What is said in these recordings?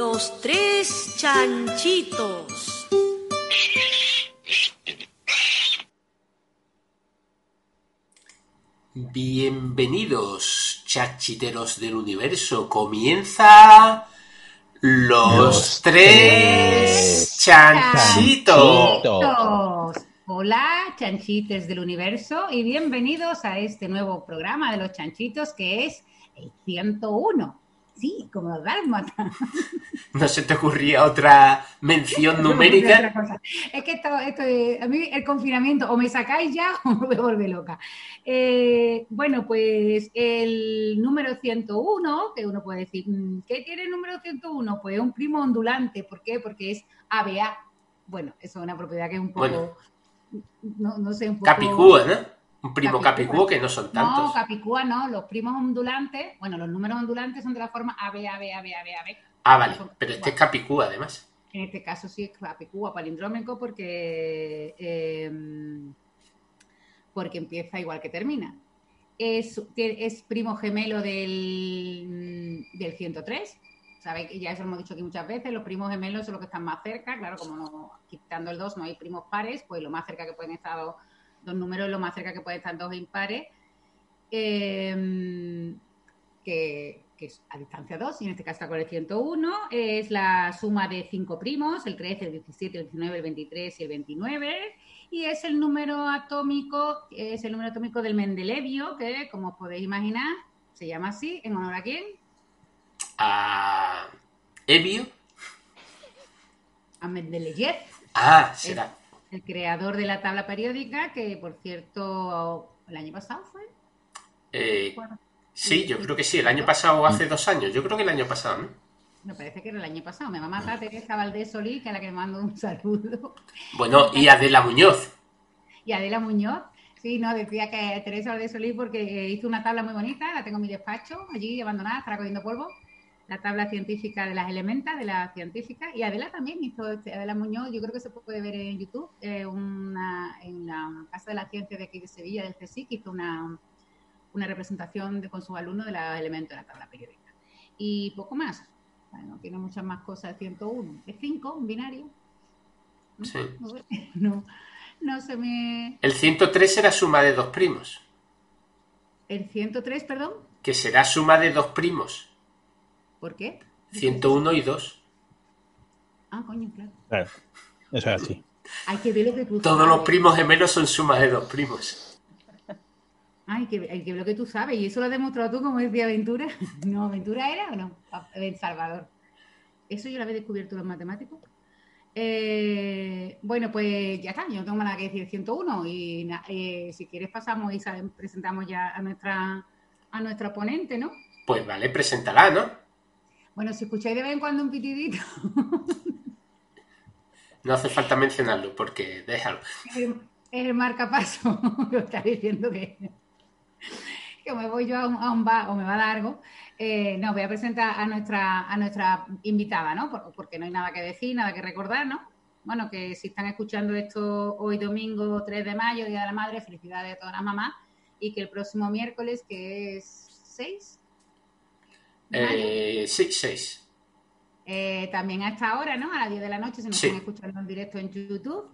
Los tres chanchitos. Bienvenidos, chachiteros del universo. Comienza los, Los tres tres chanchitos. chanchitos. Hola, chanchites del universo, y bienvenidos a este nuevo programa de los chanchitos que es el 101. Sí, como dálmata. ¿No se te ocurría otra mención numérica? Otra cosa. Es que esto, esto es- a mí el confinamiento, o me sacáis ya o me volver loca. Eh, bueno, pues el número 101, que uno puede decir, mm, ¿qué tiene el número 101? Pues un primo ondulante. ¿Por qué? Porque es ABA. Bueno, eso es una propiedad que es un poco. Bueno. No, no sé, un poco. Capicúa, ¿no? Un primo Capicúa. capicúa que no son No, tantos. Capicúa no, los primos ondulantes, bueno, los números ondulantes son de la forma AB, AB, AB, AB, AB. Ah, vale, pero este es capicúa además. En este caso sí es Capicúa palindrómico porque, eh, porque empieza igual que termina. Es, es primo gemelo del, del 103. Sabéis que ya eso lo hemos dicho aquí muchas veces, los primos gemelos son los que están más cerca, claro, como no, quitando el 2 no hay primos pares, pues lo más cerca que pueden estar dos, números, lo más cerca que pueden estar dos impares, eh, que, que es a distancia 2, y en este caso está con el 101, es la suma de cinco primos, el 13, el 17, el 19, el 23 y el 29, y es el número atómico, es el número atómico del Mendelevio, que como os podéis imaginar, se llama así, en honor a quién? A Evio. A Mendeleev, Ah, será. El creador de la tabla periódica, que por cierto, el año pasado fue. Eh, sí, yo creo que sí. El año pasado o hace dos años. Yo creo que el año pasado, ¿no? me parece que era el año pasado. Me va a matar Teresa Valdés Solís, que es la que me mando un saludo. Bueno, y Adela Muñoz. Y Adela Muñoz, sí, no, decía que Teresa Valdés Solís porque hizo una tabla muy bonita, la tengo en mi despacho, allí abandonada, estará cogiendo polvo. La tabla científica de las elementas, de la científica. Y Adela también hizo, este, Adela Muñoz, yo creo que se puede ver en YouTube, eh, una, en la Casa de la Ciencia de aquí de Sevilla, del CSIC, hizo una, una representación de- con sus alumnos de los elementos de la tabla periódica. Y poco más. Bueno, tiene muchas más cosas, 101. Es 5, un binario. ¿No? Sí. No, no, no se me... El 103 será suma de dos primos. El 103, perdón. Que será suma de dos primos. ¿Por qué? 101 y 2. Ah, coño, claro. Claro, eso es así. Hay que ver lo que tú Todos sabes. los primos gemelos son sumas de dos primos. Ay, que, hay que ver lo que tú sabes. ¿Y eso lo has demostrado tú, como decía Aventura? No, ¿Aventura era o no? En Salvador. Eso yo lo había descubierto los matemáticos. Eh, bueno, pues ya está. Yo no tengo nada que decir 101. Y eh, si quieres pasamos y presentamos ya a nuestra, a nuestra ponente, ¿no? Pues vale, preséntala, ¿no? Bueno, si escucháis de vez en cuando un pitidito, No hace falta mencionarlo porque déjalo. es el, el marcapaso que os está diciendo que, que me voy yo a un, a un bar o me va a dar algo. Eh, no, voy a presentar a nuestra, a nuestra invitada, ¿no? Por- porque no hay nada que decir, nada que recordar, ¿no? Bueno, que si están escuchando esto hoy domingo 3 de mayo, Día de la Madre, felicidades a todas las mamás, y que el próximo miércoles, que es 6 mayo, Eh, sí, 6. eh, también a esta hora, ¿no? A las 10 de la noche, se nos Sí. están escuchando en directo en YouTube.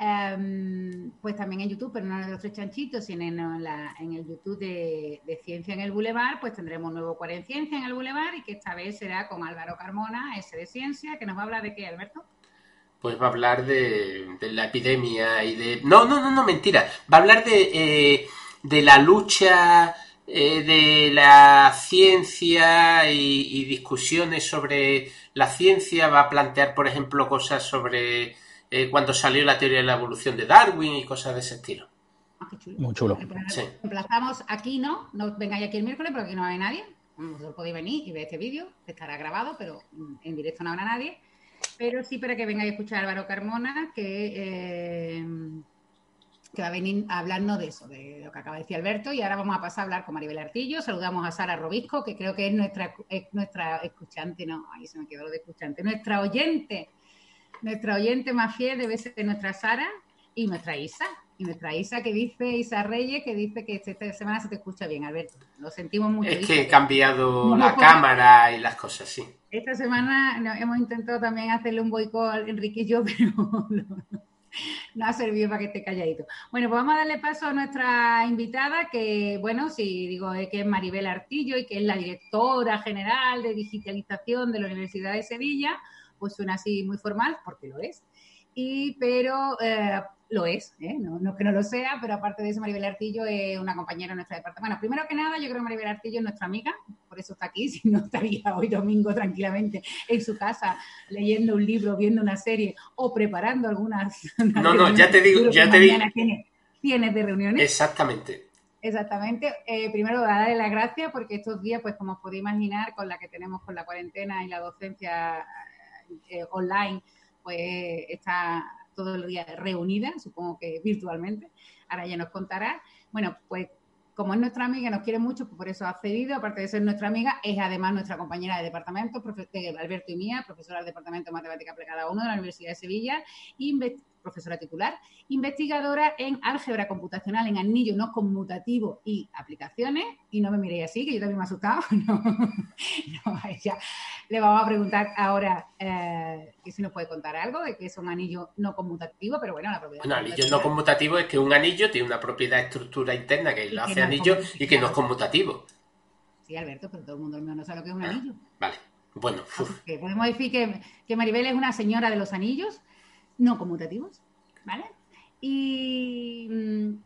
Em, pues también en YouTube, pero no en los tres chanchitos, sino en, la- en el YouTube de, de Ciencia en el Boulevard, pues tendremos un nuevo Cuare en Ciencia en el Boulevard y que esta vez será con Álvaro Carmona, ese de Ciencia, que nos va a hablar de qué, Alberto. Pues va a hablar de, de la epidemia y de... No, no, no, no, mentira. Va a hablar de, eh, de la lucha eh, de la ciencia y, y discusiones sobre la ciencia. Va a plantear, por ejemplo, cosas sobre eh, cuando salió la teoría de la evolución de Darwin y cosas de ese estilo. Ah, qué chulo. Muy chulo. Pues Sí. Emplazamos aquí, ¿no? No vengáis aquí el miércoles porque aquí no hay nadie. Vosotros podéis venir y ver este vídeo, que estará grabado, pero en directo no habrá nadie. Pero sí para que vengáis a escuchar a Álvaro Carmona, que, eh, que va a venir a hablarnos de eso, de lo que acaba de decir Alberto. Y ahora vamos a pasar a hablar con Maribel Artillo. Saludamos a Sara Robisco, que creo que es nuestra, es nuestra escuchante, no, ahí se me quedó lo de escuchante, nuestra oyente, nuestra oyente más fiel debe ser nuestra Sara y nuestra Isa. Y nuestra Isa que dice, Isa Reyes, que dice que esta semana se te escucha bien, Alberto. Lo sentimos mucho. Es Isa, que he cambiado la cámara y las cosas, sí. Esta semana hemos intentado también hacerle un boicot a Enrique y yo, pero no, no ha servido para que esté calladito. Bueno, pues vamos a darle paso a nuestra invitada, que, bueno, si digo eh, que es Maribel Artillo y que es la directora general de digitalización de la Universidad de Sevilla, pues suena así muy formal, porque lo es. Y, pero eh, lo es, ¿eh? no, no que no lo sea, pero aparte de eso, Maribel Artillo es una compañera de nuestro departamento. Bueno, primero que nada, yo creo que Maribel Artillo es nuestra amiga, por eso está aquí, si no estaría hoy domingo tranquilamente en su casa leyendo un libro, viendo una serie o preparando algunas. No, no, ya te digo, ya te digo. tienes de reuniones. Exactamente. Exactamente. Eh, primero, darle las gracias porque estos días, pues como os podéis imaginar, con la que tenemos con la cuarentena y la docencia eh, online, pues está todo el día reunida, supongo que virtualmente. Ahora ya nos contará. Bueno, pues como es nuestra amiga, nos quiere mucho, por eso ha cedido, aparte de ser nuestra amiga, es además nuestra compañera de departamento, de Alberto y mía, profesora del Departamento de Matemática Aplicada 1 de la Universidad de Sevilla, profesora titular, investigadora en álgebra computacional en anillo no conmutativo y aplicaciones, y no me miréis así, que yo también me he asustado, no, no, ella le vamos a preguntar ahora eh, que si nos puede contar algo de que es un anillo no conmutativo, pero bueno, la propiedad Bueno, anillo no conmutativo es que un anillo tiene una propiedad estructura interna que lo que hace no anillo y que no es conmutativo. Sí, Alberto, pero todo el mundo no sabe lo que es un anillo. Vale. Bueno, Que podemos decir que, que Maribel es una señora de los anillos no conmutativos, ¿vale? Y, mm,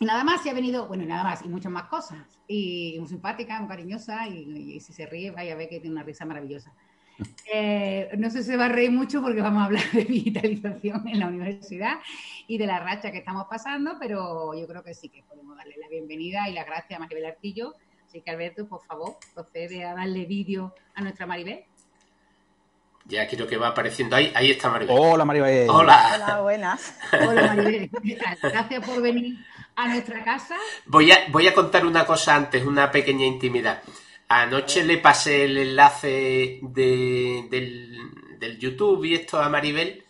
y nada más, se ha venido, bueno, nada más, y muchas más cosas. Y muy simpática, muy cariñosa, y, y si se ríe, vaya a ver que tiene una risa maravillosa. Eh, no sé si se va a reír mucho porque vamos a hablar de digitalización en la universidad y de la racha que estamos pasando, pero yo creo que sí que podemos darle la bienvenida y las gracias a Maribel Artillo. Así que Alberto, por favor, procede a darle vídeo a nuestra Maribel. Ya quiero que va apareciendo ahí. Ahí está Maribel. Hola, Maribel. Hola. Hola, buenas. Hola Maribel, gracias por venir a nuestra casa. Voy a, voy a contar una cosa antes, una pequeña intimidad. Anoche le pasé el enlace de- del, del YouTube y esto a Maribel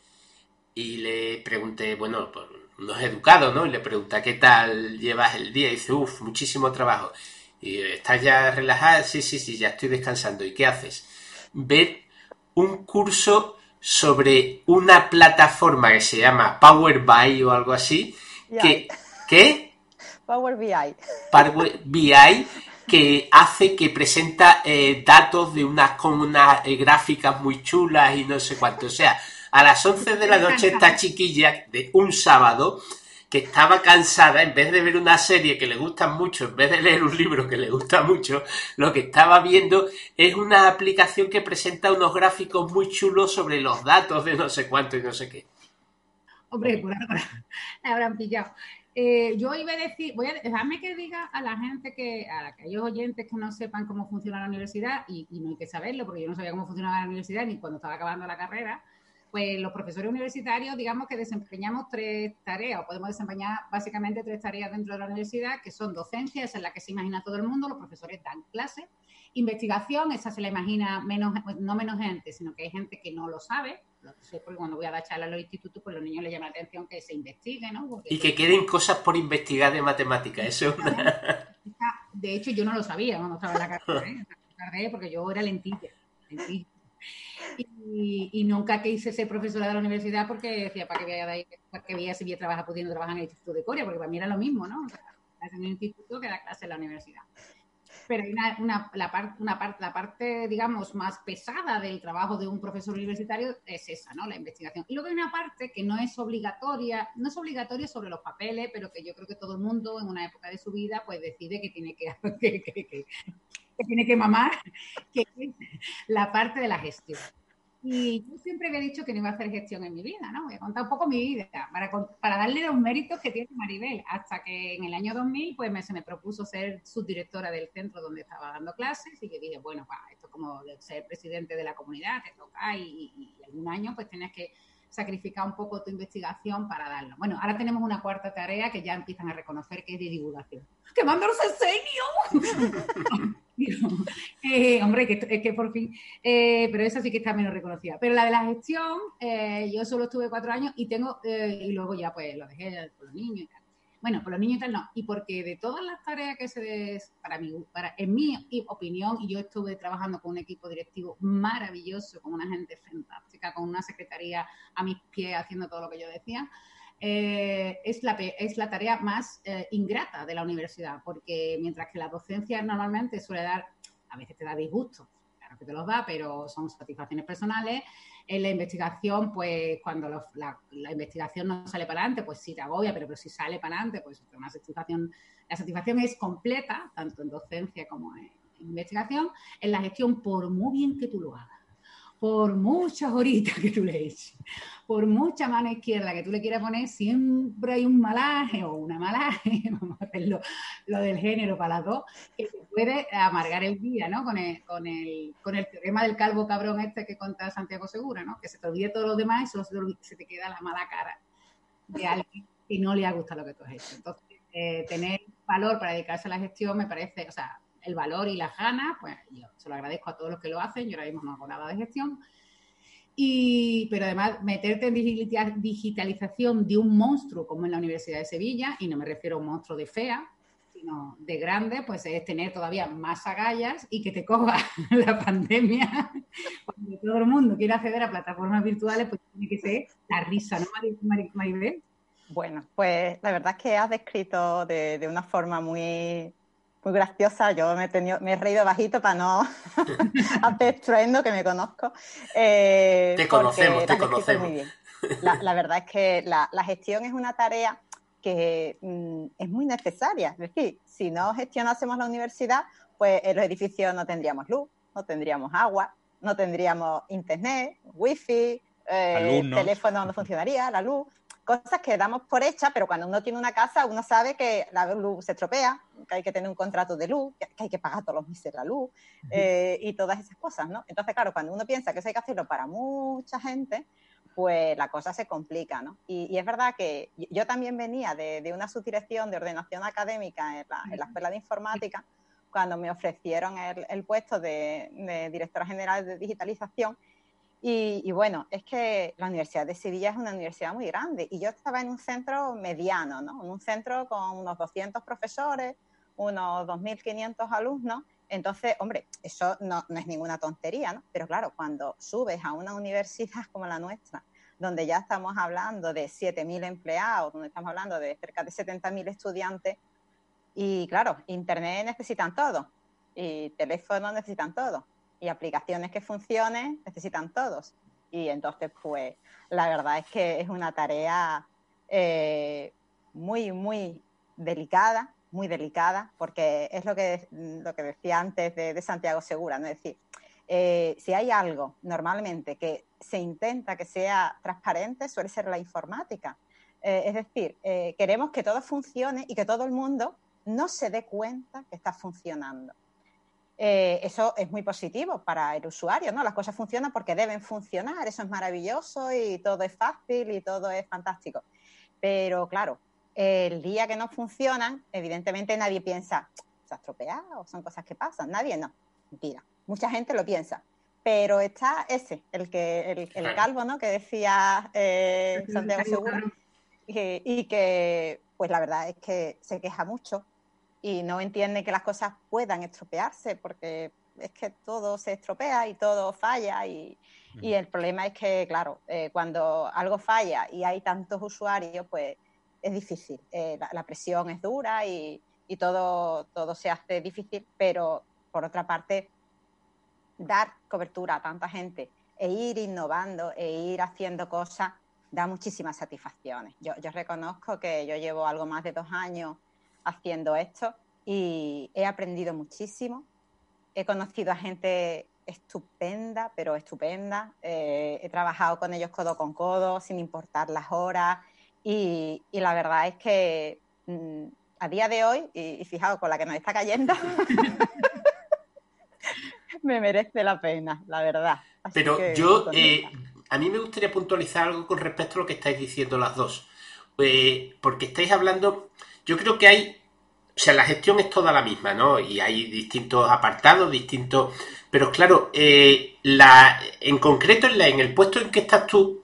y le pregunté, bueno, pues no es educado, ¿no? Y le pregunté, ¿qué tal llevas el día? Y dice, uff, muchísimo trabajo. Y ¿estás ya relajada? Sí, sí, sí, ya estoy descansando. ¿Y qué haces? Ver un curso sobre una plataforma que se llama Power BI o algo así. Que, ¿Qué? Power BI. Power BI que hace que presenta eh, datos de unas con unas eh, gráficas muy chulas y no sé cuánto. O sea, a las 11 de la noche esta chiquilla de un sábado que estaba cansada, en vez de ver una serie que le gusta mucho, en vez de leer un libro que le gusta mucho, lo que estaba viendo es una aplicación que presenta unos gráficos muy chulos sobre los datos de no sé cuánto y no sé qué. Hombre, por ahora la habrán pillado. Eh, yo iba a decir, voy a dejarme que diga a la gente que, a aquellos oyentes que no sepan cómo funciona la universidad, y, y no hay que saberlo, porque yo no sabía cómo funcionaba la universidad ni cuando estaba acabando la carrera, pues los profesores universitarios, digamos que desempeñamos tres tareas, o podemos desempeñar básicamente tres tareas dentro de la universidad, que son docencia, esa es la que se imagina todo el mundo, los profesores dan clases, investigación, esa se la imagina menos, no menos gente, sino que hay gente que no lo sabe, lo sé porque cuando voy a dar charlas a los institutos, pues los niños les llama la atención que se investigue, ¿no? Porque Y que queden cosas por investigar de matemáticas. Eso. De hecho, yo no lo sabía cuando estaba en la carrera, ¿eh? Porque yo era lentilla. lentilla. Y, y nunca quise ser profesora de la universidad porque decía, para vea, de ahí, para si voy a trabajar pudiendo trabajar en el Instituto de Corea, porque para mí era lo mismo, ¿no? O sea, en el instituto que da clase en la universidad. Pero hay una, una, la, par, una parte, la parte, digamos, más pesada del trabajo de un profesor universitario es esa, ¿no? La investigación. Y luego hay una parte que no es obligatoria, no es obligatoria sobre los papeles, pero que yo creo que todo el mundo en una época de su vida pues decide que tiene que, que, que, que tiene que mamar, que es la parte de la gestión. Y yo siempre había dicho que no iba a hacer gestión en mi vida, ¿no? Voy a contar un poco mi vida para, para darle los méritos que tiene Maribel, hasta que en el año 2000 pues me, se me propuso ser subdirectora del centro donde estaba dando clases y yo dije, bueno, pa, esto es como de ser presidente de la comunidad, te toca y, y, y algún año pues tienes que sacrificar un poco tu investigación para darlo. Bueno, ahora tenemos una cuarta tarea que ya empiezan a reconocer que es de divulgación. ¡Que mando los enseño! Eh, hombre, que, es que por fin, eh, pero esa sí que está menos reconocida. Pero la de la gestión, eh, yo solo estuve cuatro años y tengo, y luego ya pues lo dejé por los niños y tal. Bueno, por los niños y tal no. Y porque de todas las tareas que se des, para mí, para, en mi opinión, y yo estuve trabajando con un equipo directivo maravilloso, con una gente fantástica, con una secretaría a mis pies haciendo todo lo que yo decía, eh, es, la, es la tarea más eh, ingrata de la universidad, porque mientras que la docencia normalmente suele dar, a veces te da disgusto, claro que te los da, pero son satisfacciones personales. En la investigación, pues cuando la, investigación no sale para adelante, pues sí te agobia, pero, si sale para adelante, pues una satisfacción, la satisfacción es completa, tanto en docencia como en investigación. En la gestión, por muy bien que tú lo hagas por muchas horitas que tú le eches, por mucha mano izquierda que tú le quieras poner, siempre hay un malaje o una malaje, vamos a hacerlo lo del género para las dos, que te puede amargar el día, ¿no? Con el, con el, con el teorema del calvo cabrón este que cuenta Santiago Segura, ¿no? Que se te olvide todo lo demás y solo se te, queda la mala cara de alguien que no le ha gustado lo que tú has hecho. Entonces, eh, tener valor para dedicarse a la gestión me parece, o sea, el valor y las ganas, pues yo se lo agradezco a todos los que lo hacen, yo ahora mismo no hago nada de gestión. Y, pero además, meterte en digitalización de un monstruo como en la Universidad de Sevilla, y no me refiero a un monstruo de fea, sino de grande, pues es tener todavía más agallas y que te coja la pandemia. Cuando todo el mundo quiere acceder a plataformas virtuales, pues tiene que ser la risa, ¿no, Maribel? Bueno, pues la verdad es que has descrito de, de una forma muy, muy graciosa. Yo me he, tenido, me he reído bajito para no hacer estruendo, que me conozco. Eh, te conocemos, te conocemos. Muy bien. La, verdad es que la, gestión es una tarea que mm, es muy necesaria. Es decir, si no gestionásemos la universidad, pues en los edificios no tendríamos luz, no tendríamos agua, no tendríamos internet, wifi, eh, teléfono no funcionaría, la luz cosas que damos por hechas, pero cuando uno tiene una casa, uno sabe que la luz se estropea, que hay que tener un contrato de luz, que hay que pagar todos los meses la luz eh, y todas esas cosas, ¿no? Entonces, claro, cuando uno piensa que eso hay que hacerlo para mucha gente, pues la cosa se complica, ¿no? Y, es verdad que yo también venía de, una subdirección de ordenación académica en la, Escuela de Informática, cuando me ofrecieron el, puesto de, de directora general de digitalización, y, bueno, es que la Universidad de Sevilla es una universidad muy grande y yo estaba en un centro mediano, ¿no? En un centro con unos 200 profesores, unos 2.500 alumnos. Entonces, hombre, eso no, no, es ninguna tontería, ¿no? Pero claro, cuando subes a una universidad como la nuestra, donde ya estamos hablando de 7.000 empleados, donde estamos hablando de cerca de 70.000 estudiantes, y claro, Internet necesitan todo, y teléfono necesitan todo y aplicaciones que funcionen necesitan todos. Y entonces, pues, la verdad es que es una tarea eh, muy, muy delicada, muy delicada, porque es lo que, lo que decía antes de, Santiago Segura, ¿no? Es decir, eh, si hay algo normalmente que se intenta que sea transparente, suele ser la informática. Eh, es decir, queremos que todo funcione y que todo el mundo no se dé cuenta que está funcionando. Eh, eso es muy positivo para el usuario, ¿no? Las cosas funcionan porque deben funcionar, eso es maravilloso y todo es fácil y todo es fantástico. Pero claro, el día que no funcionan, evidentemente nadie piensa, se ha estropeado, son cosas que pasan, nadie no, mentira, mucha gente lo piensa. Pero está ese, el que el, calvo, ¿no? Que decía eh, Santiago Segura, y que pues la verdad es que se queja mucho y no entiende que las cosas puedan estropearse porque es que todo se estropea y todo falla y, el problema es que, claro, eh, cuando algo falla y hay tantos usuarios, pues es difícil. Eh, la, presión es dura y, todo, todo se hace difícil, pero por otra parte, dar cobertura a tanta gente e ir innovando e ir haciendo cosas da muchísimas satisfacciones. Yo, yo reconozco que yo llevo algo más de dos años haciendo esto y he aprendido muchísimo. He conocido a gente estupenda, pero estupenda. Eh, he trabajado con ellos codo con codo, sin importar las horas. Y, la verdad es que mm, a día de hoy, y, fijaos con la que nos está cayendo, me merece la pena, la verdad. pero yo, eh, a mí me gustaría puntualizar algo con respecto a lo que estáis diciendo las dos. Eh, porque estáis hablando, yo creo que hay sea, la gestión es toda la misma, ¿no? Y hay distintos apartados, distintos... Pero claro, eh, la, en concreto en, la, en el puesto en que estás tú,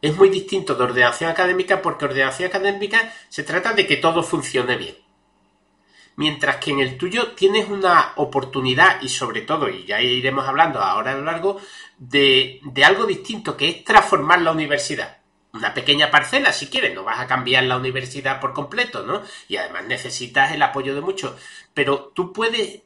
es muy distinto de ordenación académica porque ordenación académica se trata de que todo funcione bien. Mientras que en el tuyo tienes una oportunidad y sobre todo, y ya iremos hablando ahora a lo largo, de, de algo distinto, que es transformar la universidad una pequeña parcela si quieres, no vas a cambiar la universidad por completo, ¿no? Y además necesitas el apoyo de muchos, pero tú puedes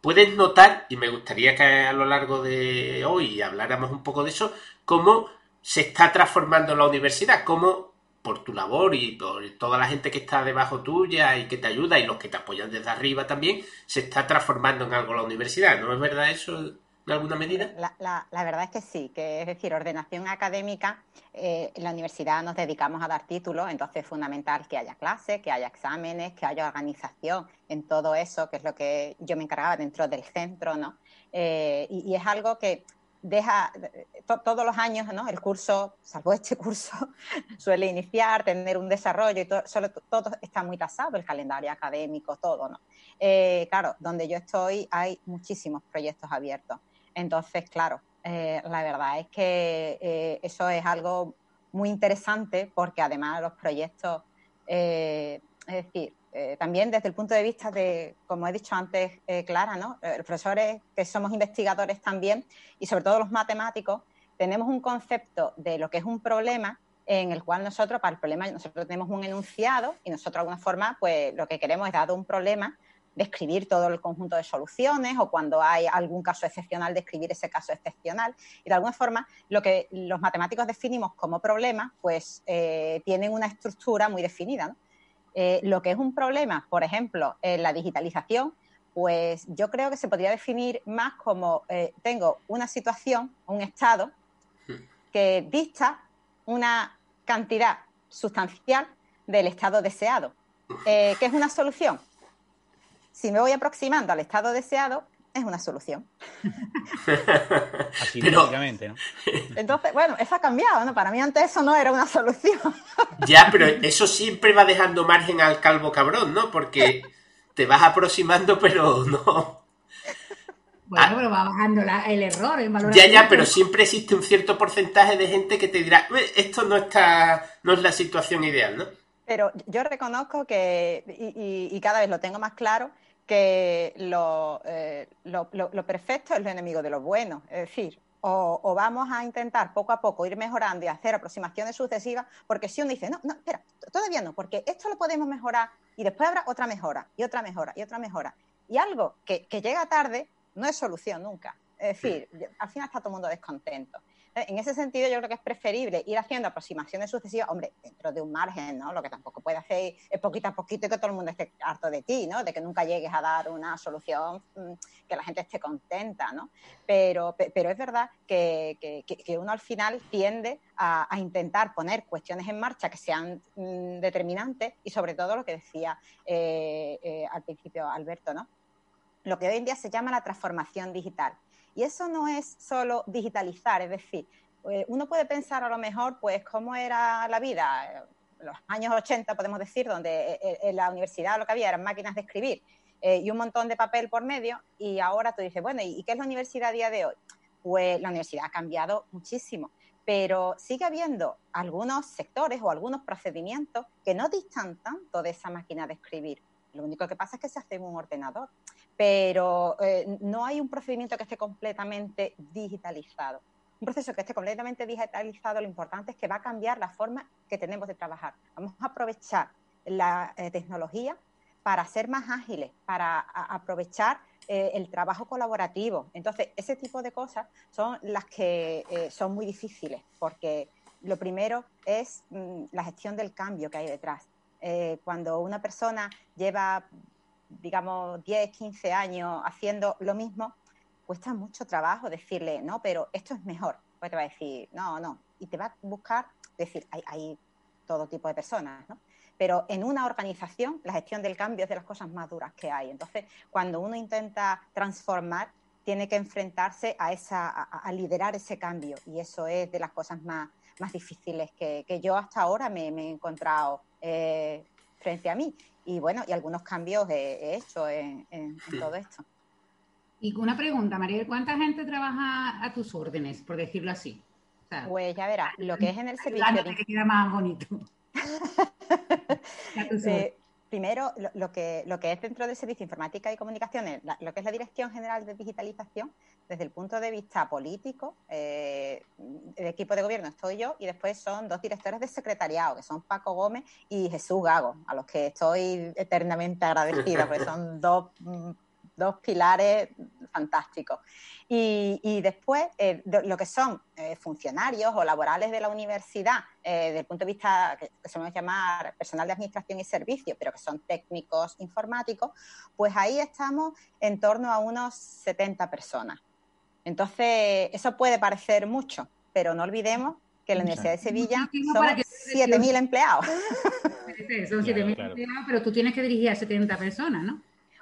puedes notar y me gustaría que a lo largo de hoy habláramos un poco de eso, cómo se está transformando la universidad, cómo por tu labor y por toda la gente que está debajo tuya y que te ayuda y los que te apoyan desde arriba también, se está transformando en algo la universidad, ¿no es verdad eso? En alguna medida? La, verdad es que sí, que es decir, ordenación académica, eh, en la universidad nos dedicamos a dar títulos, entonces es fundamental que haya clases, que haya exámenes, que haya organización en todo eso, que es lo que yo me encargaba dentro del centro, ¿no? Eh, y, es algo que deja todos los años, ¿no? El curso, salvo este curso, suele iniciar, tener un desarrollo y todo, todo está muy tasado, el calendario académico, todo, ¿no? Eh, claro, donde yo estoy hay muchísimos proyectos abiertos. Entonces, claro, eh, la verdad es que eh, eso es algo muy interesante porque además los proyectos, eh, es decir, también desde el punto de vista de, como he dicho antes, Clara, ¿no? los profesores que somos investigadores también y sobre todo los matemáticos, tenemos un concepto de lo que es un problema en el cual nosotros, para el problema, nosotros tenemos un enunciado y nosotros de alguna forma, pues lo que queremos es, dado un problema, describir todo el conjunto de soluciones o cuando hay algún caso excepcional, describir ese caso excepcional. Y de alguna forma, lo que los matemáticos definimos como problema, pues eh, tienen una estructura muy definida. Eh, lo que es un problema, por ejemplo, en la digitalización, pues yo creo que se podría definir más como eh, tengo una situación, un estado, que dista una cantidad sustancial del estado deseado. ¿Qué es una solución? Si me voy aproximando al estado deseado, es una solución. Así ¿no? Entonces, bueno, eso ha cambiado, ¿no? Para mí antes eso no era una solución. Ya, pero eso siempre va dejando margen al calvo cabrón, ¿no? Porque te vas aproximando, pero no. Bueno, ah. pero va bajando el error. El ya, ya, pero siempre existe un cierto porcentaje de gente que te dirá, esto no está, no es la situación ideal, ¿no? Pero yo reconozco que, y cada vez lo tengo más claro, que eh, lo, perfecto es lo enemigo de lo bueno. Es decir, o, vamos a intentar poco a poco ir mejorando y hacer aproximaciones sucesivas, porque si uno dice, no, no, espera, todavía no, porque esto lo podemos mejorar y después habrá otra mejora y otra mejora y otra mejora. Y algo que, que llega tarde no es solución nunca. Es decir, al final está todo el mundo descontento. En ese sentido, yo creo que es preferible ir haciendo aproximaciones sucesivas, hombre, dentro de un margen, ¿no? Lo que tampoco puede hacer es poquito a poquito que todo el mundo esté harto de ti, ¿no? De que nunca llegues a dar una solución mm, que la gente esté contenta, ¿no? Pero, pero es verdad que, uno al final tiende a, intentar poner cuestiones en marcha que sean mm, determinantes y sobre todo lo que decía eh, eh, al principio Alberto, ¿no? Lo que hoy en día se llama la transformación digital y eso no es solo digitalizar, es decir, eh, uno puede pensar a lo mejor, pues, cómo era la vida, en los años 80, podemos decir, donde eh, en la universidad lo que había eran máquinas de escribir eh, y un montón de papel por medio, y ahora tú dices, bueno, ¿y qué es la universidad a día de hoy? Pues la universidad ha cambiado muchísimo, pero sigue habiendo algunos sectores o algunos procedimientos que no distan tanto de esa máquina de escribir. Lo único que pasa es que se hace en un ordenador pero eh, no hay un procedimiento que esté completamente digitalizado. Un proceso que esté completamente digitalizado, lo importante es que va a cambiar la forma que tenemos de trabajar. Vamos a aprovechar la eh, tecnología para ser más ágiles, para aprovechar eh, el trabajo colaborativo. Entonces, ese tipo de cosas son las que son muy difíciles, porque lo primero es mm, la gestión del cambio que hay detrás. cuando una persona lleva digamos, 10, 15 años haciendo lo mismo, cuesta mucho trabajo decirle, no, pero esto es mejor. Pues te va a decir, no, no. Y te va a buscar, decir, hay, hay todo tipo de personas, ¿no? Pero en una organización, la gestión del cambio es de las cosas más duras que hay. Entonces, cuando uno intenta transformar, tiene que enfrentarse a, esa, a, liderar ese cambio. Y eso es de las cosas más, más difíciles que, que yo hasta ahora me, he encontrado eh, frente a mí. Y bueno, y algunos cambios he, he hecho en, en- en todo esto. Y una pregunta, María, ¿cuánta gente trabaja a tus órdenes, por decirlo así? O sea, Pues ya verás, lo que es en el servicio ayudándote que queda más bonito. A tus órdenes. Eh, primero, lo, que, lo que es dentro del Servicio de Informática y Comunicaciones, la- lo que es la Dirección General de Digitalización, desde el punto de vista político, eh, el equipo de gobierno estoy yo y después son dos directores de secretariado, que son Paco Gómez y Jesús Gago, a los que estoy eternamente agradecida, porque son dos, mm, dos pilares fantásticos. Y, y después, eh, lo que son eh, funcionarios o laborales de la universidad, eh, desde el punto de vista que, que solemos llamar personal de administración y servicios, pero que son técnicos informáticos, pues ahí estamos en torno a unos 70 personas. Entonces, eso puede parecer mucho, pero no olvidemos que la. Universidad de Sevilla son para que- 7.000 empleados. Son 7.000 claro. empleados, pero tú tienes que dirigir a 70 personas, ¿no?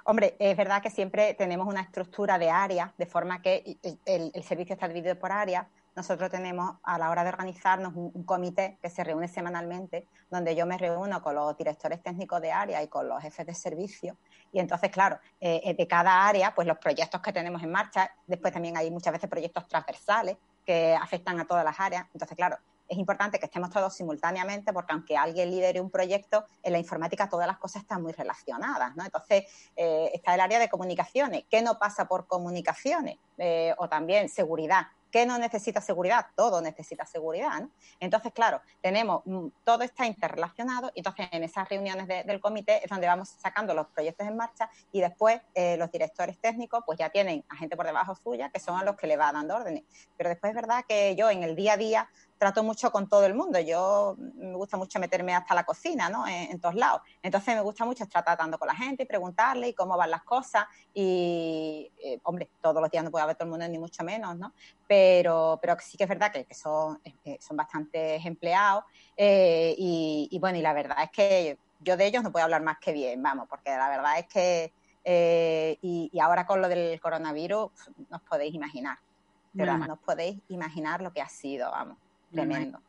Hombre, es verdad que siempre tenemos una estructura de áreas, de forma que el, servicio está dividido por áreas. Nosotros tenemos, a la hora de organizarnos, un, un comité que se reúne semanalmente, donde yo me reúno con los directores técnicos de área y con los jefes de servicio. Y entonces, claro, eh, eh, de cada área, pues los proyectos que tenemos en marcha, después también hay muchas veces proyectos transversales que afectan a todas las áreas. Entonces, claro, es importante que estemos todos simultáneamente porque aunque alguien lidere un proyecto, en la informática todas las cosas están muy relacionadas, ¿no? Entonces, eh, está el área de comunicaciones. ¿Qué no pasa por comunicaciones? Eh, o también seguridad. ¿Qué no necesita seguridad? Todo necesita seguridad, ¿no? Entonces, claro, tenemos, mm, todo está interrelacionado y entonces en esas reuniones de- del comité es donde vamos sacando los proyectos en marcha y después eh, los directores técnicos pues ya tienen a gente por debajo suya que son a los que le va dando órdenes. Pero después es verdad que yo en el día a día trato mucho con todo el mundo. Yo mm, me gusta mucho meterme hasta la cocina, ¿no? En, en todos lados. Entonces me gusta mucho estar tratando con la gente y preguntarle y cómo van las cosas. Y, eh, hombre, todos los días no puede haber todo el mundo, ni mucho menos, ¿no? Pero, pero sí que es verdad que, que son, eh, son bastantes empleados. eh, y, y bueno, y la verdad es que yo de ellos no puedo hablar más que bien, vamos, porque la verdad es que. eh, y, y ahora con lo del coronavirus, no os podéis imaginar. Verdad, no os podéis imaginar lo que ha sido, vamos, tremendo.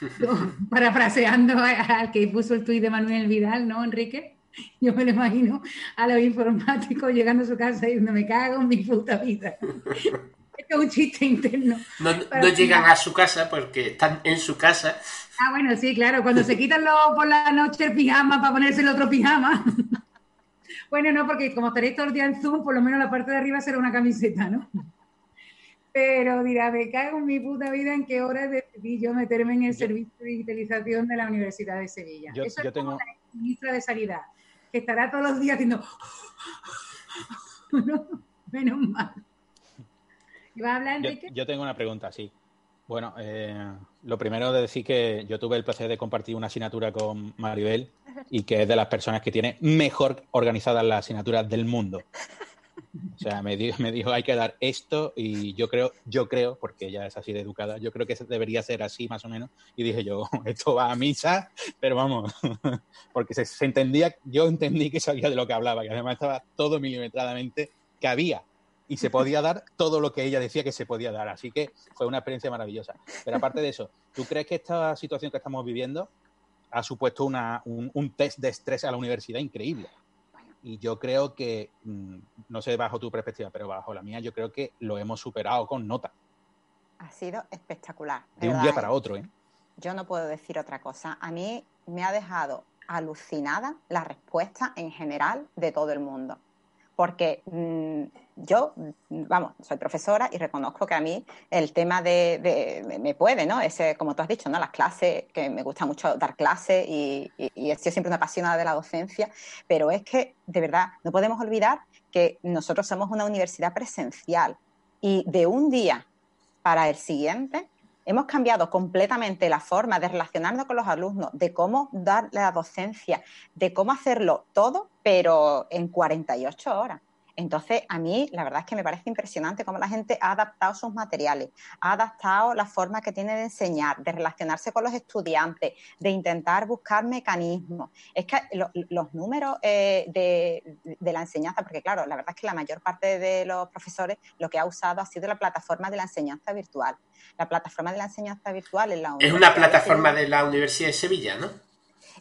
Parafraseando al que puso el tuit de Manuel Vidal, ¿no, Enrique? Yo me lo imagino a los informáticos llegando a su casa diciendo, me cago en mi puta vida. Esto es un chiste interno. No, llegan a su casa porque están en su casa. Ah, bueno, sí, claro, cuando se quitan los- por la noche el pijama para ponerse el otro pijama. Bueno, no, porque como estaréis todo el día en Zoom, por lo menos la parte de arriba será una camiseta, ¿no? Pero dirá, me cago en mi puta vida en qué hora decidí yo meterme en el Yo- servicio de digitalización de la Universidad de Sevilla. Yo- Eso es tengo- como la ministra de Sanidad, que estará todos los días haciendo... No, menos mal. ¿Y va a hablar, Yo, yo tengo una pregunta, sí. Bueno, eh, lo primero de decir que yo tuve el placer de compartir una asignatura con Maribel y que es de las personas que tiene mejor organizadas las asignaturas del mundo. O sea, me, di- me dijo hay que dar esto y yo creo, yo creo, porque ella es así de educada, yo creo que debería ser así más o menos. Y dije yo, esto va a misa, pero vamos, porque se, entendía, yo entendí que sabía de lo que hablaba, que además estaba todo milimetradamente que había y se podía dar todo lo que ella decía que se podía dar. Así que fue una experiencia maravillosa. Pero aparte de eso, ¿tú crees que esta situación que estamos viviendo ha supuesto una- un, un test de estrés a la universidad increíble? Y yo creo que, mm, no sé bajo tu perspectiva, pero bajo la mía, yo creo que lo hemos superado con nota, Ha sido espectacular. de un día ¿eh? para otro. ¿eh? Yo no puedo decir otra cosa. A mí me ha dejado alucinada la respuesta en general de todo el mundo. Porque mm, yo, mm, vamos, soy profesora y reconozco que a mí el tema de, me puede, ¿no? Ese, como tú has dicho, ¿no? Las clases, que me gusta mucho dar clases y, y, y he sido siempre una apasionada de la docencia, pero es que, de verdad, no podemos olvidar que nosotros somos una universidad presencial y de un día para el siguiente hemos cambiado completamente la forma de relacionarnos con los alumnos, de cómo dar la docencia, de cómo hacerlo todo, pero en 48 horas. Entonces, a mí la verdad es que me parece impresionante cómo la gente ha adaptado sus materiales, ha adaptado la forma que tiene de enseñar, de relacionarse con los estudiantes, de intentar buscar mecanismos. Es que lo- los números eh, de, de la enseñanza, porque claro, la verdad es que la mayor parte de los profesores lo que ha usado ha sido la plataforma de la enseñanza virtual. La plataforma de la enseñanza virtual en la Es una plataforma de la Universidad de Sevilla, ¿no?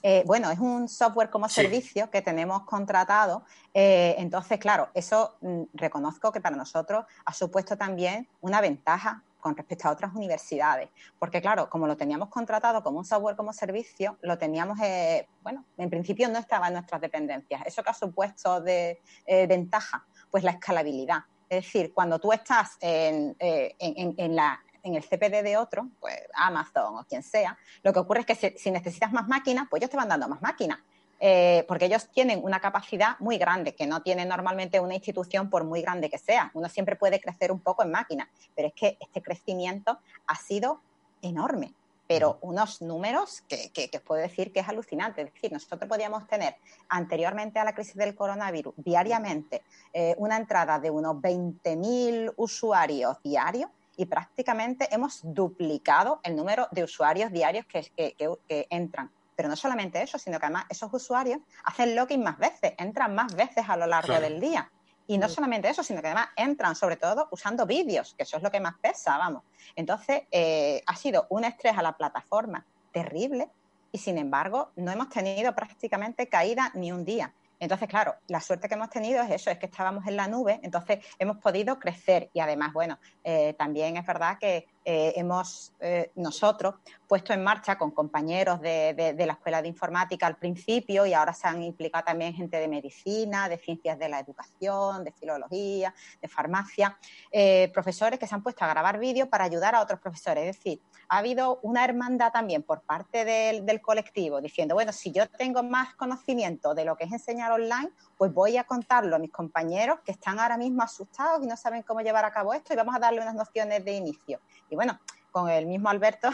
Eh, bueno, es un software como Sí. servicio que tenemos contratado. eh, entonces, claro, eso mm, reconozco que para nosotros ha supuesto también una ventaja con respecto a otras universidades. Porque, claro, como lo teníamos contratado como un software como servicio, lo teníamos, eh, bueno, en principio no estaba en nuestras dependencias. ¿Eso que ha supuesto de eh, ventaja? Pues la escalabilidad. Es decir, cuando tú estás en, eh, en- en- en la, en el CPD de otro, pues Amazon o quien sea, lo que ocurre es que si, si necesitas más máquinas, pues ellos te van dando más máquinas. Eh, porque ellos tienen una capacidad muy grande, que no tiene normalmente una institución por muy grande que sea. Uno siempre puede crecer un poco en máquinas, pero es que este crecimiento ha sido enorme, pero unos números que, que, que os puedo decir que es alucinante. Es decir, nosotros podíamos tener anteriormente a la crisis del coronavirus diariamente eh, una entrada de unos 20.000 usuarios diarios y prácticamente hemos duplicado el número de usuarios diarios que, que- que- que entran. Pero no solamente eso, sino que además esos usuarios hacen login más veces, entran más veces a lo largo Claro. del día. Y no solamente eso, sino que además entran sobre todo usando vídeos, que eso es lo que más pesa, vamos. Entonces, eh, ha sido un estrés a la plataforma terrible y sin embargo no hemos tenido prácticamente caída ni un día. Entonces, claro, la suerte que hemos tenido es eso, es que estábamos en la nube, entonces hemos podido crecer. Y además, bueno, eh, también es verdad que eh, hemos eh, nosotros puesto en marcha con compañeros de, la Escuela de Informática al principio y ahora se han implicado también gente de medicina, de ciencias de la educación, de filología, de farmacia, eh, profesores que se han puesto a grabar vídeos para ayudar a otros profesores. Es decir, ha habido una hermandad también por parte del, del colectivo diciendo, bueno, si yo tengo más conocimiento de lo que es enseñar online, pues voy a contarlo a mis compañeros que están ahora mismo asustados y no saben cómo llevar a cabo esto y vamos a darle unas nociones de inicio. Y bueno, con el mismo Alberto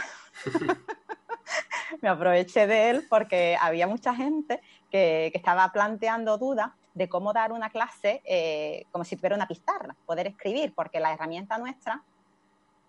me aproveché de él porque había mucha gente que, que estaba planteando dudas de cómo dar una clase eh, como si tuviera una pizarra, poder escribir, porque la herramienta nuestra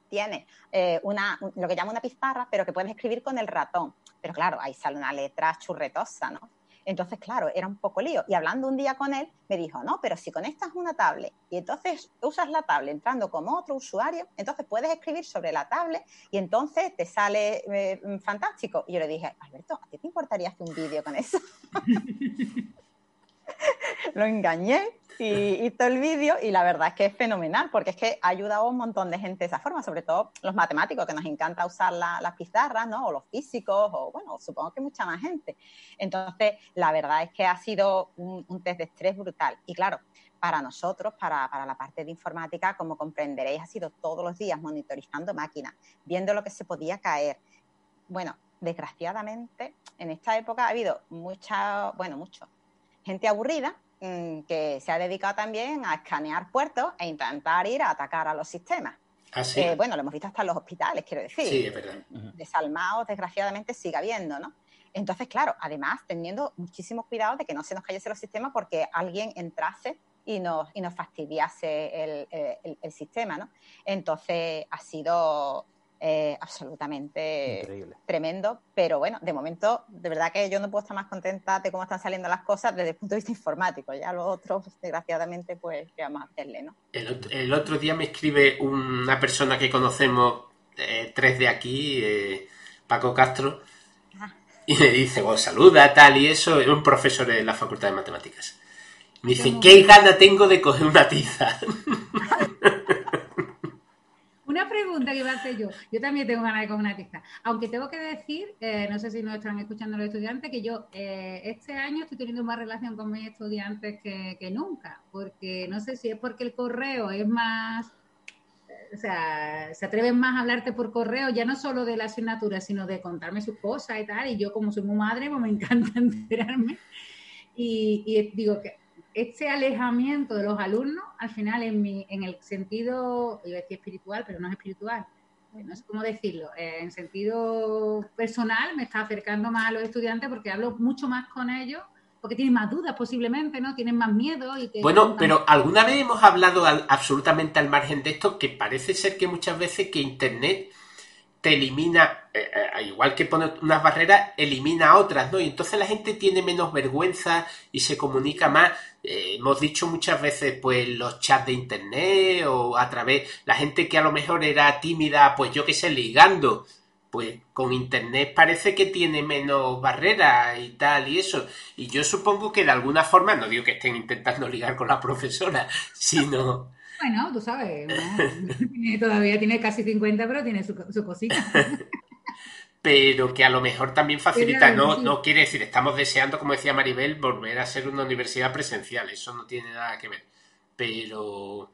tiene eh, una, un- lo que llama una pizarra, pero que puedes escribir con el ratón. Pero claro, ahí sale una letra churretosa, ¿no? Entonces, claro, era un poco lío. Y hablando un día con él, me dijo, no, pero si conectas una tablet y entonces usas la tablet entrando como otro usuario, entonces puedes escribir sobre la tablet y entonces te sale eh, mm, fantástico. Y yo le dije, Alberto, ¿a ti te importaría hacer un vídeo con eso? Lo engañé y hizo el vídeo y la verdad es que es fenomenal porque es que ha ayudado a un montón de gente de esa forma, sobre todo los matemáticos que nos encanta usar la- las pizarras, ¿no? O los físicos, o bueno, supongo que mucha más gente. Entonces, la verdad es que ha sido un, un test de estrés brutal. Y claro, para nosotros, para, para la parte de informática, como comprenderéis, ha sido todos los días monitorizando máquinas, viendo lo que se podía caer. Bueno, desgraciadamente, en esta época ha habido mucha, bueno, mucho, gente aburrida mm, que se ha dedicado también a escanear puertos e intentar ir a atacar a los sistemas. Así. Eh, bueno, lo hemos visto hasta en los hospitales, quiero decir. sí, es verdad. Desalmados, desgraciadamente, sigue habiendo, ¿no? Entonces, claro, además, teniendo muchísimo cuidado de que no se nos cayese los sistemas porque alguien entrase y nos, y nos fastidiase el, el- el sistema, ¿no? Entonces, ha sido eh, absolutamente Increíble. tremendo, pero bueno, de momento, de verdad que yo no puedo estar más contenta de cómo están saliendo las cosas desde el punto de vista informático. Ya lo otro, desgraciadamente, pues, ¿qué vamos a hacerle, no? El, ot- el otro día me escribe una persona que conocemos, eh, tres de aquí, eh, Paco Castro, Ah. y me dice, bueno, saluda, tal, y eso, es un profesor de la Facultad de Matemáticas. Me dice, Qué ¿qué gana tengo de coger una tiza? Pregunta que iba a hacer yo. Yo también tengo ganas de comer una tiza. Aunque tengo que decir, eh, no sé si nos están escuchando los estudiantes, que yo eh, este año estoy teniendo más relación con mis estudiantes que, nunca. Porque no sé si es porque el correo es más. eh, O sea, se atreven más a hablarte por correo, ya no solo de la asignatura, sino de contarme sus cosas y tal. Y yo, como soy muy madre, pues me encanta enterarme. Y digo que este alejamiento de los alumnos, al final, en, mi, en el sentido, iba a decir espiritual, pero no es espiritual, eh, no sé cómo decirlo, eh, en sentido personal, me está acercando más a los estudiantes porque hablo mucho más con ellos, porque tienen más dudas posiblemente, ¿no? Tienen más miedo. Y que Bueno, pero alguna vez hemos hablado al- absolutamente al margen de esto, que parece ser que muchas veces que Internet te elimina, eh, eh, igual que pone unas barreras, elimina otras, ¿no? Y entonces la gente tiene menos vergüenza y se comunica más. Eh, hemos dicho muchas veces, pues, los chats de Internet o a través, la gente que a lo mejor era tímida, pues yo qué sé, ligando. pues con internet parece que tiene menos barreras y tal y eso. Y yo supongo que de alguna forma, no digo que estén intentando ligar con la profesora, sino... Bueno, tú sabes, todavía tiene casi 50, pero tiene su, su cosita. pero que a lo mejor también facilita, no, no quiere decir, estamos deseando, como decía Maribel, volver a ser una universidad presencial, eso no tiene nada que ver, pero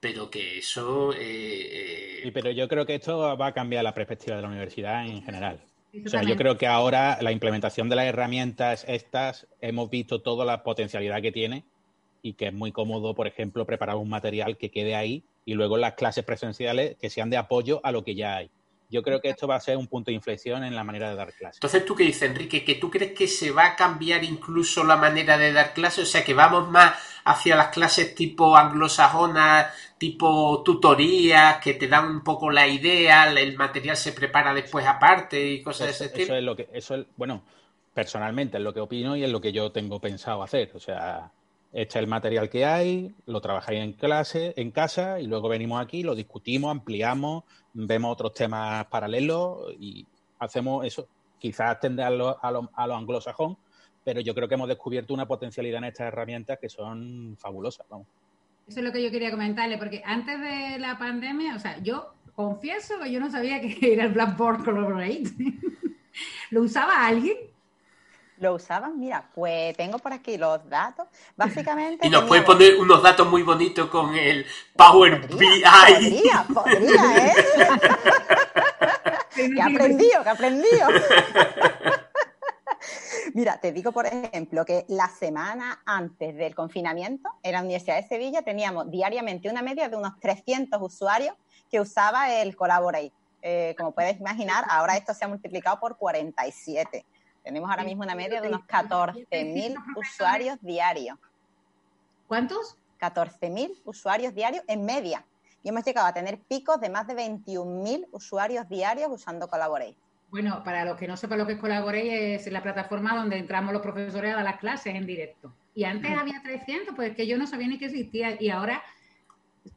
pero que eso... Eh, eh, pero yo creo que esto va a cambiar la perspectiva de la universidad en general. O sea, yo creo que ahora la implementación de las herramientas estas, hemos visto toda la potencialidad que tiene y que es muy cómodo, por ejemplo, preparar un material que quede ahí y luego las clases presenciales que sean de apoyo a lo que ya hay. Yo creo que esto va a ser un punto de inflexión en la manera de dar clases. Entonces, ¿tú qué dices, Enrique? ¿Que tú crees que se va a cambiar incluso la manera de dar clases? O sea, que vamos más hacia las clases tipo anglosajonas, tipo tutorías, que te dan un poco la idea, el material se prepara después aparte y cosas de ese tipo. Eso es lo que, eso es, bueno, personalmente es lo que opino y es lo que yo tengo pensado hacer. O sea, echa el material que hay, lo trabajáis en clase, en casa, y luego venimos aquí, lo discutimos, ampliamos, vemos otros temas paralelos y hacemos eso. Quizás tender a lo, a lo, a lo anglosajón, pero yo creo que hemos descubierto una potencialidad en estas herramientas que son fabulosas. Vamos. Eso es lo que yo quería comentarle, porque antes de la pandemia, o sea, yo confieso que yo no sabía que era el Blackboard Collaborate. ¿Lo usaba alguien? ¿Lo usaban? Mira, pues tengo por aquí los datos. Básicamente. Y nos puede poner unos datos muy bonitos con el Power BI. Podría, podría, ¿eh? que aprendido, que aprendido. Mira, te digo, por ejemplo, que la semana antes del confinamiento, en la Universidad de Sevilla teníamos diariamente una media de unos 300 usuarios que usaba el Collaborate. Eh, como puedes imaginar, ahora esto se ha multiplicado por 47. Tenemos ahora mismo una media de unos 14.000 usuarios diarios. ¿Cuántos? 14.000 usuarios diarios en media. Y hemos llegado a tener picos de más de 21.000 usuarios diarios usando Collaborate. Bueno, para los que no sepan lo que es Collaborate, es la plataforma donde entramos los profesores a dar las clases en directo. Y antes había 300, pues que yo no sabía ni que existía. Y ahora,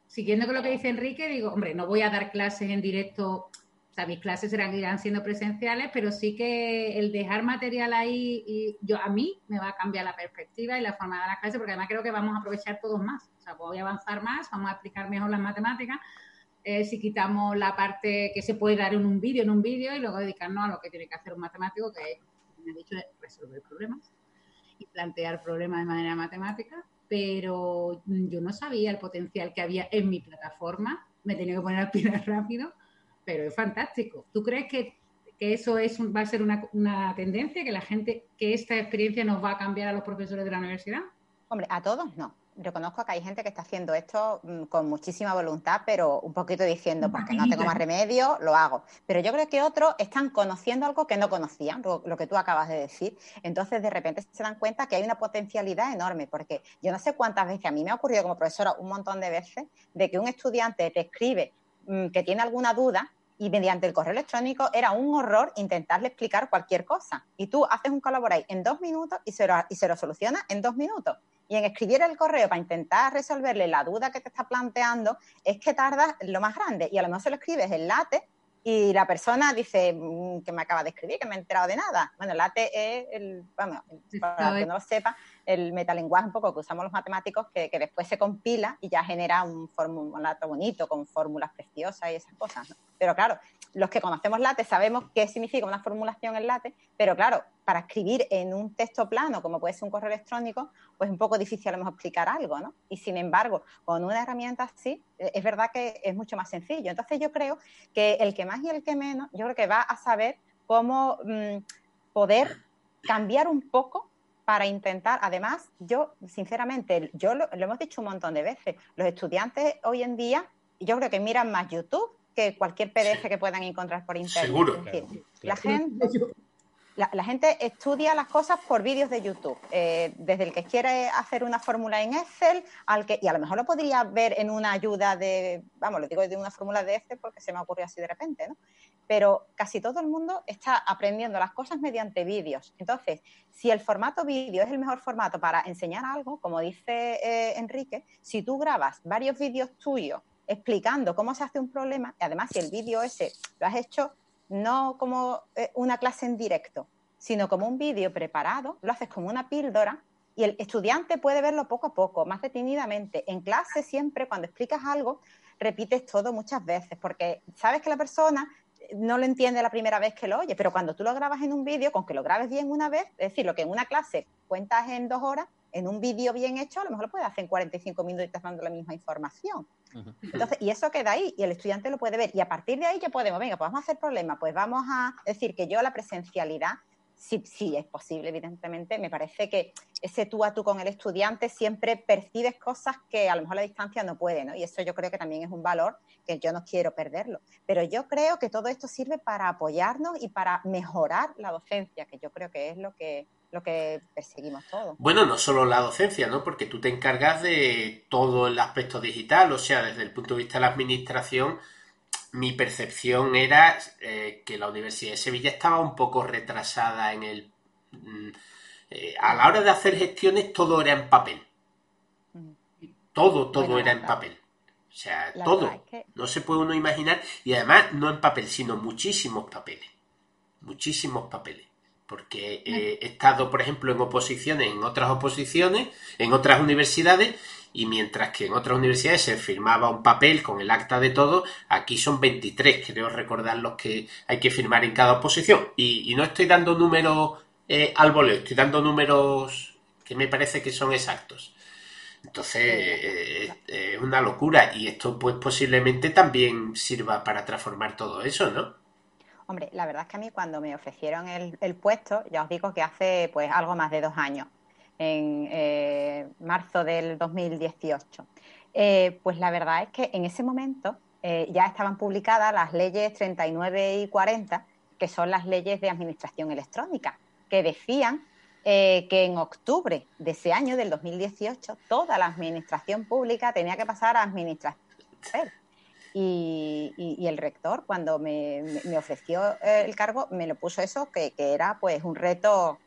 siguiendo con lo que dice Enrique, digo, hombre, no voy a dar clases en directo o sea, mis clases serán, irán siendo presenciales, pero sí que el dejar material ahí, y yo a mí me va a cambiar la perspectiva y la forma de las clases, porque además creo que vamos a aprovechar todos más. O sea, voy a avanzar más, vamos a explicar mejor las matemáticas. Eh, si quitamos la parte que se puede dar en un vídeo, en un vídeo, y luego dedicarnos a lo que tiene que hacer un matemático, que me he dicho, resolver problemas y plantear problemas de manera matemática. Pero yo no sabía el potencial que había en mi plataforma, me tenía que poner al pie rápido pero es fantástico. ¿Tú crees que, eso es va a ser una, una, tendencia, que la gente, que esta experiencia nos va a cambiar a los profesores de la universidad? Hombre, a todos no. Reconozco que hay gente que está haciendo esto mm, con muchísima voluntad, pero un poquito diciendo, porque no tengo más remedio, lo hago. Pero yo creo que otros están conociendo algo que no conocían, lo, lo, que tú acabas de decir. Entonces, de repente se dan cuenta que hay una potencialidad enorme, porque yo no sé cuántas veces, a mí me ha ocurrido como profesora un montón de veces, de que un estudiante te escribe que tiene alguna duda y mediante el correo electrónico era un horror intentarle explicar cualquier cosa. Y tú haces un collaborate en dos minutos y se lo, y se lo soluciona en dos minutos. Y en escribir el correo para intentar resolverle la duda que te está planteando es que tardas lo más grande. Y a lo mejor se lo escribes en late y la persona dice mm, que me acaba de escribir, que me he enterado de nada. Bueno, late es el, vamos, para que no lo sepa, el metalenguaje un poco que usamos los matemáticos, que, que después se compila y ya genera un formulato bonito con fórmulas preciosas y esas cosas. Pero claro, los que conocemos late sabemos qué significa una formulación en late, pero claro, para escribir en un texto plano, como puede ser un correo electrónico, pues es un poco difícil a lo mejor explicar algo, ¿no? Y sin embargo, con una herramienta así, eh, es verdad que es mucho más sencillo. Entonces yo creo que el que más y el que menos, yo creo que va a saber cómo mm, poder cambiar un poco para intentar, además, yo, sinceramente, yo lo, hemos dicho un montón de veces, los estudiantes hoy en día, yo creo que miran más YouTube que cualquier PDF que puedan encontrar por internet. Seguro. La gente la, gente estudia las cosas por vídeos de YouTube, eh, desde el que quiere hacer una fórmula en Excel, al que, y a lo mejor lo podría ver en una ayuda de, vamos, lo digo de una fórmula de Excel porque se me ocurrió así de repente, ¿no? Pero casi todo el mundo está aprendiendo las cosas mediante vídeos. Entonces, si el formato vídeo es el mejor formato para enseñar algo, como dice eh, Enrique, si tú grabas varios vídeos tuyos explicando cómo se hace un problema, y además si el vídeo ese lo has hecho no como eh, una clase en directo, sino como un vídeo preparado, lo haces como una píldora y el estudiante puede verlo poco a poco, más detenidamente. En clase siempre, cuando explicas algo, repites todo muchas veces, porque sabes que la persona no lo entiende la primera vez que lo oye, pero cuando tú lo grabas en un vídeo, con que lo grabes bien una vez, es decir, lo que en una clase cuentas en dos horas, en un vídeo bien hecho, a lo mejor lo puedes hacer en 45 minutos y estás dando la misma información. Entonces, y eso queda ahí, y el estudiante lo puede ver. Y a partir de ahí ya podemos, venga, pues vamos a hacer problema, pues vamos a decir que yo la presencialidad sí, sí es posible, evidentemente. Me parece que ese tú a tú con el estudiante siempre percibes cosas que a lo mejor la distancia no puede, ¿no? Y eso yo creo que también es un valor que yo no quiero perderlo. Pero yo creo que todo esto sirve para apoyarnos y para mejorar la docencia, que yo creo que es lo que lo que perseguimos todos. Bueno, no solo la docencia, ¿no? Porque tú te encargas de todo el aspecto digital, o sea, desde el punto de vista de la administración, mi percepción era eh, que la Universidad de Sevilla estaba un poco retrasada en el... Mm, eh, a la hora de hacer gestiones todo era en papel. Todo, todo era en papel. O sea, todo. No se puede uno imaginar. Y además, no en papel, sino muchísimos papeles. Muchísimos papeles. Porque eh, he estado, por ejemplo, en oposiciones, en otras oposiciones, en otras universidades, y mientras que en otras universidades se firmaba un papel con el acta de todo, aquí son 23, creo recordar los que hay que firmar en cada oposición. Y, no estoy dando números eh, al voleo, estoy dando números que me parece que son exactos. Entonces, eh, es una locura y esto pues posiblemente también sirva para transformar todo eso, ¿no? Hombre, la verdad es que a mí cuando me ofrecieron el, el puesto, ya os digo que hace pues algo más de dos años, en eh, marzo del 2018. Eh, pues la verdad es que en ese momento eh, ya estaban publicadas las leyes 39 y 40, que son las leyes de administración electrónica, que decían que en octubre de ese año, del 2018, toda la administración pública tenía que pasar a administración. Y, el rector, cuando me, ofreció el cargo, me lo puso eso, que, que era pues un reto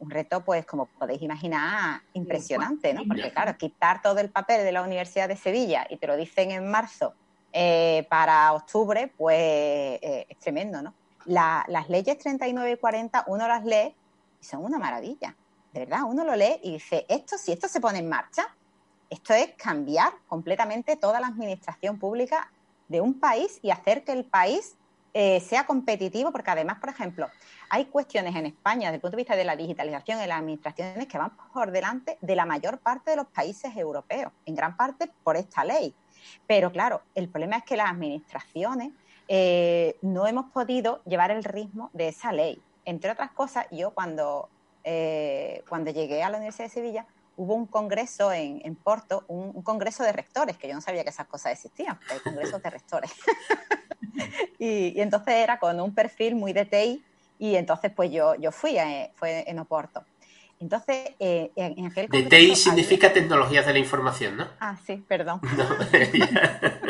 un reto, pues como podéis imaginar, impresionante, ¿no? Porque claro, quitar todo el papel de la Universidad de Sevilla y te lo dicen en marzo eh, para octubre, pues eh, es tremendo, ¿no? las leyes 39 y 40, uno las lee y son una maravilla, de verdad, uno lo lee y dice, esto, si esto se pone en marcha, esto es cambiar completamente toda la administración pública de un país y hacer que el país eh, sea competitivo, porque además, por ejemplo, hay cuestiones en España desde el punto de vista de la digitalización en las administraciones que van por delante de la mayor parte de los países europeos, en gran parte por esta ley. Pero claro, el problema es que las administraciones eh, no hemos podido llevar el ritmo de esa ley. Entre otras cosas, yo cuando, eh, cuando llegué a la Universidad de Sevilla, hubo un congreso en, Porto, un, congreso de rectores, que yo no sabía que esas cosas existían, hay congresos de rectores. y, entonces era con un perfil muy de TI y entonces pues yo, yo fui, eh, fue en Oporto. Entonces, eh, en, aquel De TI significa tecnologías de la información, ¿no? Ah, sí, perdón.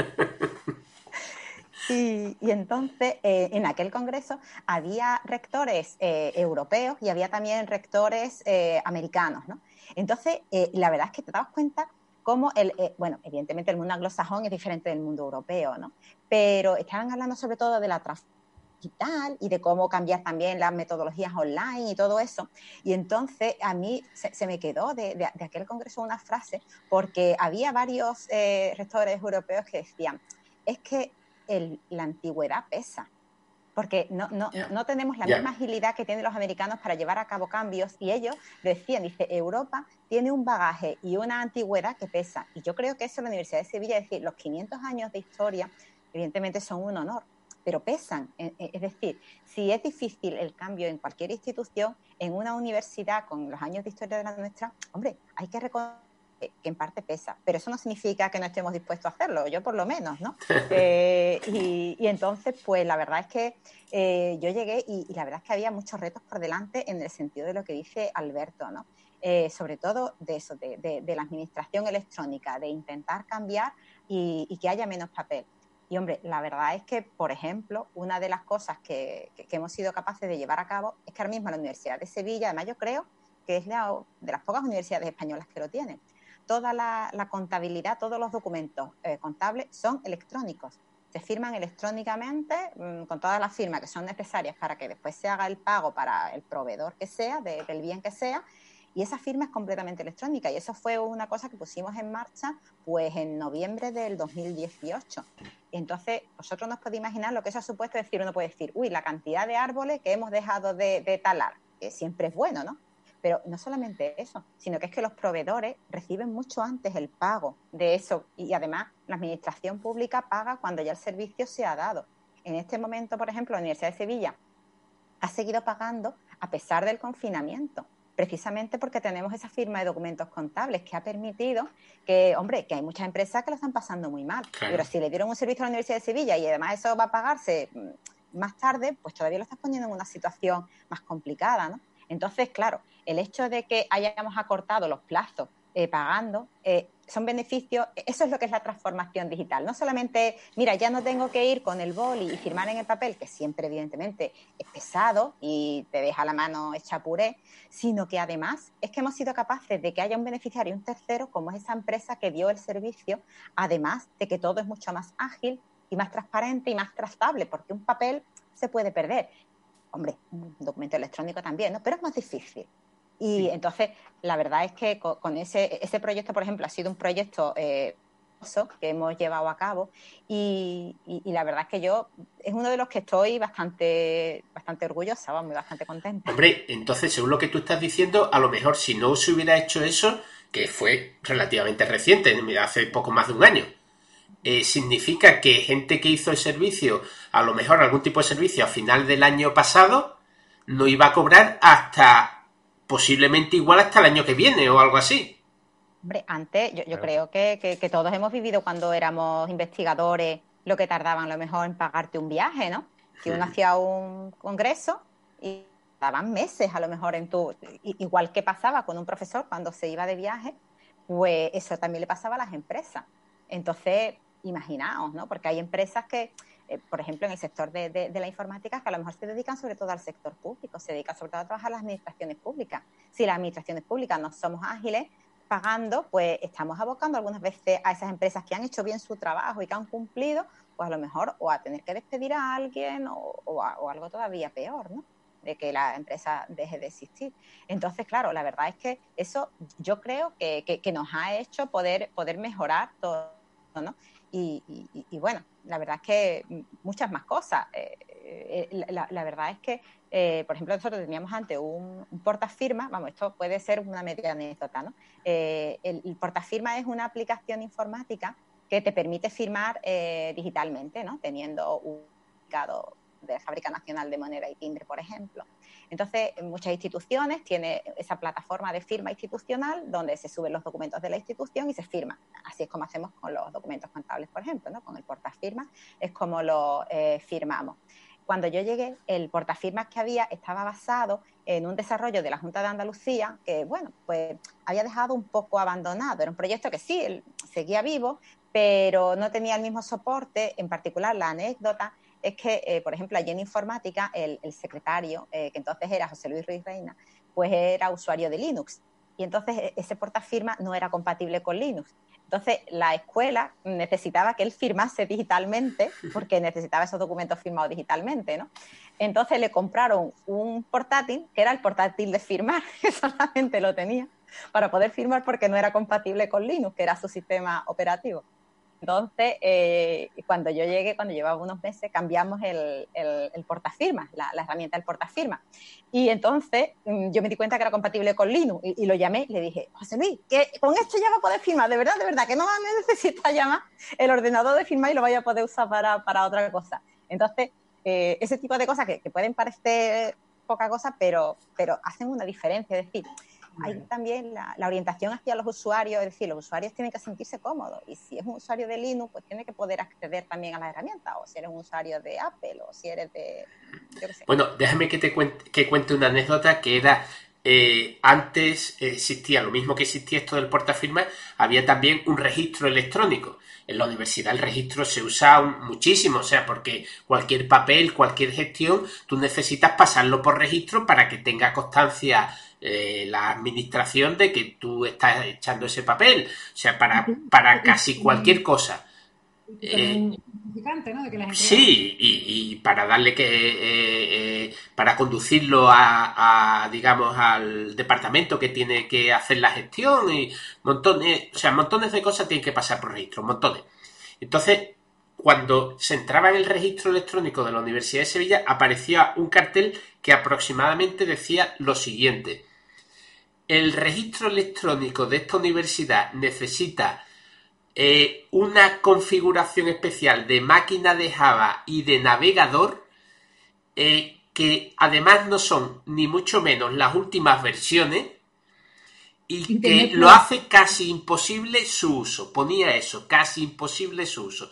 y, entonces, eh, en aquel congreso había rectores europeos y había también rectores americanos, ¿no? Entonces, la verdad es que te das cuenta cómo el, bueno, evidentemente el mundo anglosajón es diferente del mundo europeo, ¿no? Pero estaban hablando sobre todo de la transformación y de cómo cambiar también las metodologías online y todo eso. Y entonces a mí se, me quedó de, aquel congreso una frase porque había varios eh, rectores europeos que decían, es que la antigüedad pesa porque no, no, no tenemos la misma agilidad que tienen los americanos para llevar a cabo cambios y ellos decían, dice, Europa tiene un bagaje y una antigüedad que pesa. Y yo creo que eso en la Universidad de Sevilla, es decir, los 500 años de historia, evidentemente son un honor, pero pesan. E, e, es decir, si es difícil el cambio en cualquier institución, en una universidad con los años de historia de la nuestra, hombre, hay que reconocer que en parte pesa, pero eso no significa que no estemos dispuestos a hacerlo, yo por lo menos, ¿no? Eh, y, entonces, pues la verdad es que eh, yo llegué y, la verdad es que había muchos retos por delante en el sentido de lo que dice Alberto, ¿no? Eh, sobre todo de eso, de, la administración electrónica, de intentar cambiar y, que haya menos papel. Y hombre, la verdad es que, por ejemplo, una de las cosas que, hemos sido capaces de llevar a cabo es que ahora mismo la Universidad de Sevilla, además yo creo que es la, de las pocas universidades españolas que lo tienen, toda la, contabilidad, todos los documentos eh, contables son electrónicos. se firman electrónicamente mm, con todas las firmas que son necesarias para que después se haga el pago para el proveedor que sea, del bien que sea, y esa firma es completamente electrónica y eso fue una cosa que pusimos en marcha pues en noviembre del 2018. Entonces, vosotros no podéis imaginar lo que eso ha supuesto decir, uno puede decir, uy, la cantidad de árboles que hemos dejado de, talar, que siempre es bueno, ¿no? Pero no solamente eso, sino que es que los proveedores reciben mucho antes el pago de eso y además la administración pública paga cuando ya el servicio se ha dado. En este momento, por ejemplo, la Universidad de Sevilla ha seguido pagando a pesar del confinamiento precisamente porque tenemos esa firma de documentos contables que ha permitido que, hombre, que hay muchas empresas que lo están pasando muy mal, pero si le dieron un servicio a la Universidad de Sevilla y además eso va a pagarse mm, más tarde, pues todavía lo estás poniendo en una situación más complicada, ¿no? Entonces, claro, el hecho de que hayamos acortado los plazos eh, pagando, eh, son beneficios, eso es lo que es la transformación digital. No solamente, mira, ya no tengo que ir con el boli y firmar en el papel, que siempre evidentemente es pesado y te deja la mano hecha puré, sino que además es que hemos sido capaces de que haya un beneficiario, un tercero, como es esa empresa que dio el servicio, además de que todo es mucho más ágil y más transparente y más trazable, porque un papel se puede perder. Hombre, un documento electrónico también, ¿no? Pero es más difícil. Y entonces, la verdad es que con, ese, ese proyecto, por ejemplo, ha sido un proyecto eh, que hemos llevado a cabo y, la verdad es que yo es uno de los que estoy bastante bastante orgullosa, vamos, bastante contenta. Hombre, entonces, según lo que tú estás diciendo, a lo mejor si no se hubiera hecho eso, que fue relativamente reciente, hace poco más de un año, eh, significa que gente que hizo el servicio, a lo mejor algún tipo de servicio a final del año pasado, no iba a cobrar hasta posiblemente igual hasta el año que viene o algo así. Hombre, antes yo, creo que, todos hemos vivido cuando éramos investigadores lo que tardaban a lo mejor en pagarte un viaje, ¿no? Que uno hacía un congreso y tardaban meses a lo mejor en tu... Igual que pasaba con un profesor cuando se iba de viaje, pues eso también le pasaba a las empresas. Entonces, imaginaos, ¿no? Porque hay empresas que eh, por ejemplo, en el sector de, la informática, que a lo mejor se dedican sobre todo al sector público, se dedican sobre todo a trabajar las administraciones públicas. Si las administraciones públicas no somos ágiles, pagando, pues estamos abocando algunas veces a esas empresas que han hecho bien su trabajo y que han cumplido, pues a lo mejor o a tener que despedir a alguien o, algo todavía peor, ¿no? de que la empresa deje de existir. Entonces, claro, la verdad es que eso yo creo que, que nos ha hecho poder, poder mejorar todo, ¿no? Y, bueno, la verdad es que muchas más cosas. Eh, eh, la, verdad es que, eh, por ejemplo, nosotros teníamos antes un, portafirma, vamos, esto puede ser una media anécdota, ¿no? el, el, portafirma es una aplicación informática que te permite firmar digitalmente, ¿no? Teniendo un de la Fábrica Nacional de Moneda y Timbre, por ejemplo. Entonces, muchas instituciones tienen esa plataforma de firma institucional donde se suben los documentos de la institución y se firman. Así es como hacemos con los documentos contables, por ejemplo, ¿no? con el portafirma, es como lo eh, firmamos. Cuando yo llegué, el portafirmas que había estaba basado en un desarrollo de la Junta de Andalucía que, bueno, pues había dejado un poco abandonado. Era un proyecto que sí, seguía vivo, pero no tenía el mismo soporte, en particular la anécdota es que, eh, por ejemplo, allí en informática, el, secretario, eh, que entonces era José Luis Ruiz Reina, pues era usuario de Linux. Y entonces e, ese portafirma no era compatible con Linux. Entonces la escuela necesitaba que él firmase digitalmente, porque necesitaba esos documentos firmados digitalmente, ¿no? Entonces le compraron un portátil, que era el portátil de firmar, que solamente lo tenía, para poder firmar porque no era compatible con Linux, que era su sistema operativo. Entonces, eh, cuando yo llegué, cuando llevaba unos meses, cambiamos el, el, portafirma, la, herramienta del portafirma. Y entonces mm, yo me di cuenta que era compatible con Linux y, lo llamé y le dije, José Luis, que con esto ya va a poder firmar, de verdad, de verdad, que no necesita llamar el ordenador de firmar y lo vaya a poder usar para, para otra cosa. Entonces, eh, ese tipo de cosas que, que, pueden parecer poca cosa, pero, pero hacen una diferencia. Es decir, hay también la, orientación hacia los usuarios, es decir, los usuarios tienen que sentirse cómodos y si es un usuario de Linux, pues tiene que poder acceder también a la herramienta, o si eres un usuario de Apple, o si eres de... Bueno, déjame que te cuente, que cuente una anécdota que era eh, antes existía lo mismo que existía esto del portafirma, había también un registro electrónico. En la universidad el registro se usa muchísimo, o sea, porque cualquier papel, cualquier gestión, tú necesitas pasarlo por registro para que tenga constancia eh, la administración de que tú estás echando ese papel. O sea, para, para casi cualquier cosa. Eh, importante, ¿no? De que la gente Sí, y, y para darle que. eh, eh, para conducirlo a, a, digamos, al departamento que tiene que hacer la gestión y montones. O sea, montones de cosas tienen que pasar por registro, montones. Entonces, cuando se entraba en el registro electrónico de la Universidad de Sevilla, aparecía un cartel que aproximadamente decía lo siguiente. El registro electrónico de esta universidad necesita eh, una configuración especial de máquina de Java y de navegador eh, que además no son ni mucho menos las últimas versiones y que lo hace casi imposible su uso. Ponía eso, casi imposible su uso.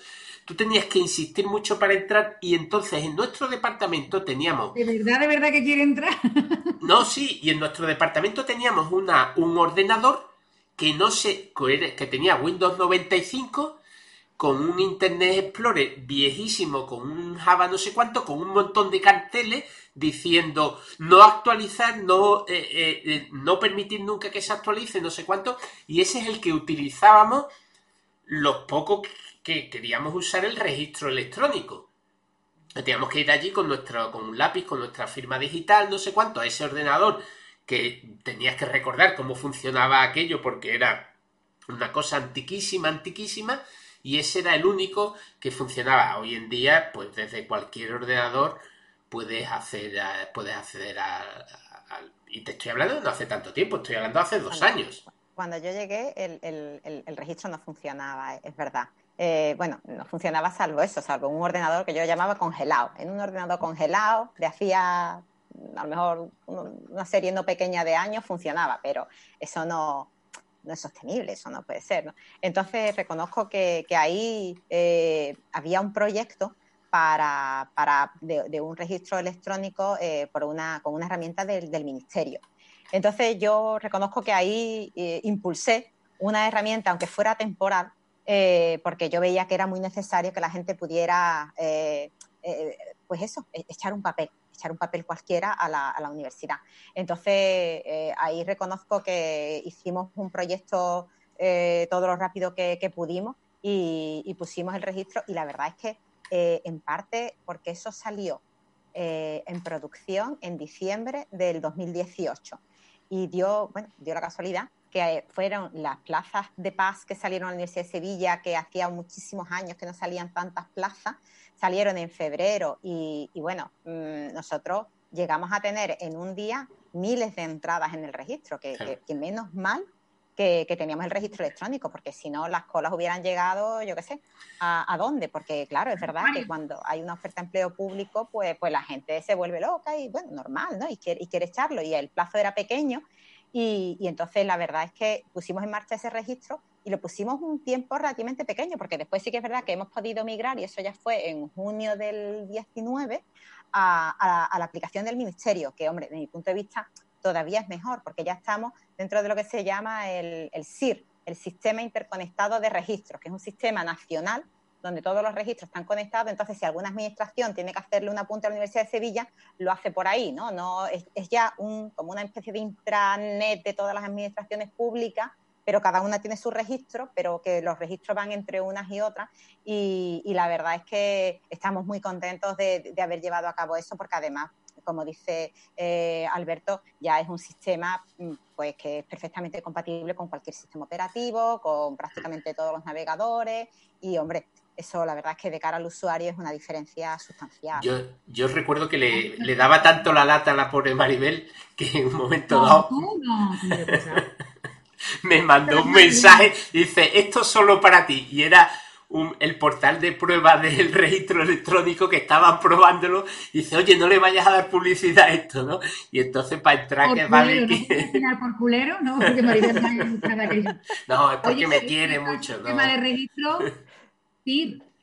Tú tenías que insistir mucho para entrar y entonces en nuestro departamento teníamos de verdad, de verdad que quiere entrar. no, sí, y en nuestro departamento teníamos una, un ordenador que no sé, que tenía Windows 95 con un Internet Explorer viejísimo, con un Java no sé cuánto, con un montón de carteles diciendo no actualizar, no, eh, eh, eh, no permitir nunca que se actualice, no sé cuánto, y ese es el que utilizábamos los pocos que queríamos usar el registro electrónico. Teníamos que ir allí con nuestro, con un lápiz, con nuestra firma digital, no sé cuánto, a ese ordenador que tenías que recordar cómo funcionaba aquello porque era una cosa antiquísima, antiquísima, y ese era el único que funcionaba. Hoy en día, pues desde cualquier ordenador puedes hacer, a- puedes acceder a, a- y te estoy hablando no hace tanto tiempo, estoy hablando hace dos Cuando- años. Cuando yo llegué, el, el- el- el registro no funcionaba, es verdad. Eh, bueno, no funcionaba salvo eso, salvo un ordenador que yo llamaba congelado. En un ordenador congelado de hacía a lo mejor un- una serie no pequeña de años funcionaba, pero eso no, no es sostenible, eso no puede ser. Entonces reconozco que, que ahí eh, había un proyecto para, para de, un registro electrónico eh, por una, con una herramienta del, del ministerio. Entonces yo reconozco que ahí impulsé una herramienta, aunque fuera temporal, eh, porque yo veía que era muy necesario que la gente pudiera, eh, eh, pues eso, e- echar un papel, echar un papel cualquiera a la, a la universidad. Entonces ahí reconozco que hicimos un proyecto todo lo rápido que, pudimos y, pusimos el registro y la verdad es que en parte porque eso salió en producción en diciembre del 2018 y dio, bueno, dio la casualidad que eh, fueron las plazas de paz que salieron a la Universidad de Sevilla, que hacía muchísimos años que no salían tantas plazas, salieron en febrero y, y bueno, mmm, nosotros llegamos a tener en un día miles de entradas en el registro, que, Claro. que, que menos mal que, que teníamos el registro electrónico, porque si no las colas hubieran llegado, yo qué sé, ¿a, a dónde? Porque claro, es verdad que cuando hay una oferta de empleo público, pues, pues la gente se vuelve loca y bueno, normal, ¿no? Y quiere, y quiere echarlo y el plazo era pequeño y, entonces la verdad es que pusimos en marcha ese registro y lo pusimos un tiempo relativamente pequeño, porque después sí que es verdad que hemos podido migrar, y eso ya fue en junio del 19, a, a, a la aplicación del ministerio, que hombre, desde mi punto de vista todavía es mejor, porque ya estamos dentro de lo que se llama el, el SIR, el Sistema Interconectado de Registros, que es un sistema nacional donde todos los registros están conectados, entonces si alguna administración tiene que hacerle una punta a la Universidad de Sevilla, lo hace por ahí, ¿no? no es, ya un, como una especie de intranet de todas las administraciones públicas, pero cada una tiene su registro, pero que los registros van entre unas y otras, y, la verdad es que estamos muy contentos de, haber llevado a cabo eso, porque además, como dice eh, Alberto, ya es un sistema pues que es perfectamente compatible con cualquier sistema operativo, con prácticamente todos los navegadores, y hombre, eso la verdad es que de cara al usuario es una diferencia sustancial. Yo, yo recuerdo que le, le, daba tanto la lata a la pobre Maribel que en un momento no, dado tú no, me mandó un mensaje y dice, esto es solo para ti. Y era un, el portal de prueba del registro electrónico que estaban probándolo. Y dice, oye, no le vayas a dar publicidad a esto, ¿no? Y entonces para entrar por que culero, vale ¿no? que... Final por culero, ¿no? Porque Maribel no, no, es porque Oye, me quiere mucho. El tema de registro,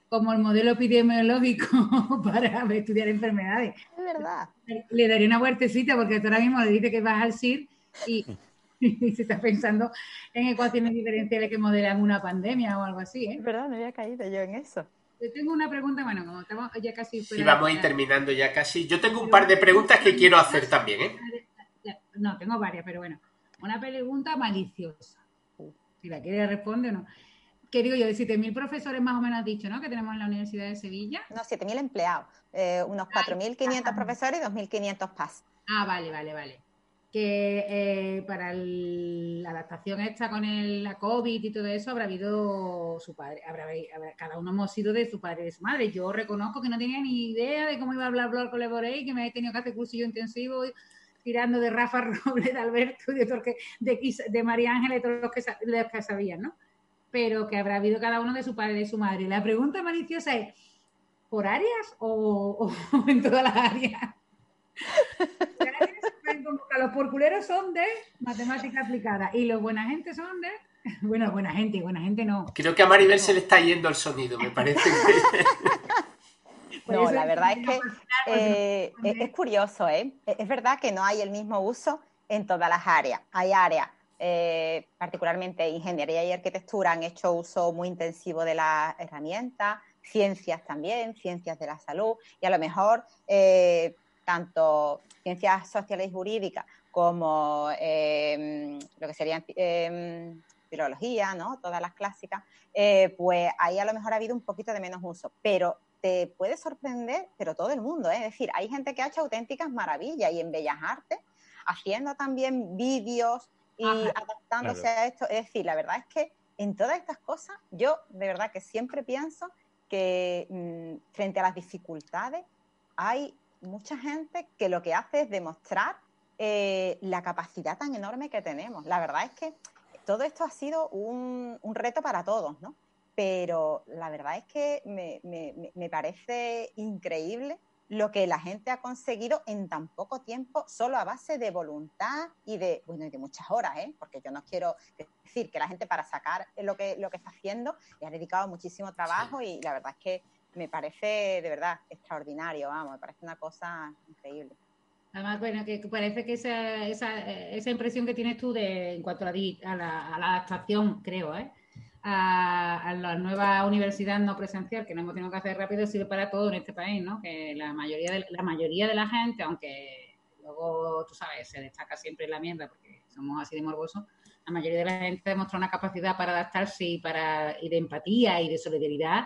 como el modelo epidemiológico para estudiar enfermedades. Es verdad. Le daré una vueltecita porque tú ahora mismo le dices que vas al CIR y, y, se está pensando en ecuaciones diferenciales que modelan una pandemia o algo así. ¿eh? Es verdad, no había caído yo en eso. Yo tengo una pregunta, bueno, como estamos ya casi... Sí, vamos a ir terminando ya casi. Yo tengo un par de preguntas que quiero hacer también, ¿eh? No, tengo varias, pero bueno. Una pregunta maliciosa. Si la quiere responder o no. ¿Qué digo yo? De 7.000 profesores más o menos has dicho, ¿no? Que tenemos en la Universidad de Sevilla. No, 7.000 empleados, eh, unos 4.500 profesores y 2.500 PAS. Ah, vale, vale, vale. Que eh, para el- la adaptación esta con el, la COVID y todo eso habrá habido su padre, habrá, habrá- cada uno hemos sido de su padre y de su madre. Yo reconozco que no tenía ni idea de cómo iba a hablar, hablar con Leborey, que me he tenido que hacer cursillo intensivo tirando de Rafa Robles, de Alberto, y de, que- de, de María Ángela y todos los que, los que sabían, ¿no? Pero que habrá habido cada uno de su padre y de su madre. La pregunta maliciosa es, ¿por áreas o, o en todas las áreas? Los porculeros son de matemática aplicada y los buena gente son de... Bueno, buena gente, buena gente no. Creo que a Maribel se le está yendo el sonido, me parece No, la verdad es que eh, es, curioso, ¿eh? Es es verdad que no hay el mismo uso en todas las áreas. Hay áreas, eh, particularmente ingeniería y arquitectura, han hecho uso muy intensivo de las herramientas, ciencias también, ciencias de la salud, y a lo mejor eh, tanto ciencias sociales y jurídicas como eh, lo que serían eh, filología, ¿no? Todas las clásicas, eh, pues ahí a lo mejor ha habido un poquito de menos uso, pero te puede sorprender, pero todo el mundo, es decir, hay gente que ha hecho auténticas maravillas y en Bellas Artes, haciendo también vídeos y Ajá. adaptándose Claro. a esto, es decir, la verdad es que en todas estas cosas, yo de verdad que siempre pienso que mm, frente a las dificultades hay mucha gente que lo que hace es demostrar eh, la capacidad tan enorme que tenemos. La verdad es que todo esto ha sido un, un reto para todos, ¿no? Pero la verdad es que me- me- me parece increíble lo que la gente ha conseguido en tan poco tiempo, solo a base de voluntad y de, bueno, y de muchas horas, ¿eh? Porque yo no quiero decir que la gente para sacar lo que, lo que está haciendo le ha dedicado muchísimo trabajo y la verdad es que me parece de verdad extraordinario, vamos, me parece una cosa increíble. Además, bueno, que parece que esa, esa, eh, esa impresión que tienes tú de, en cuanto a la, a la, a la adaptación, creo, ¿eh? A, a la nueva universidad no presencial que no hemos tenido que hacer rápido sirve para todo en este país, ¿no? Que la mayoría de la mayoría de la gente, aunque luego, tú sabes, se destaca siempre la mierda porque somos así de morbosos, la mayoría de la gente demostró una capacidad para adaptarse y, para, y de empatía y de solidaridad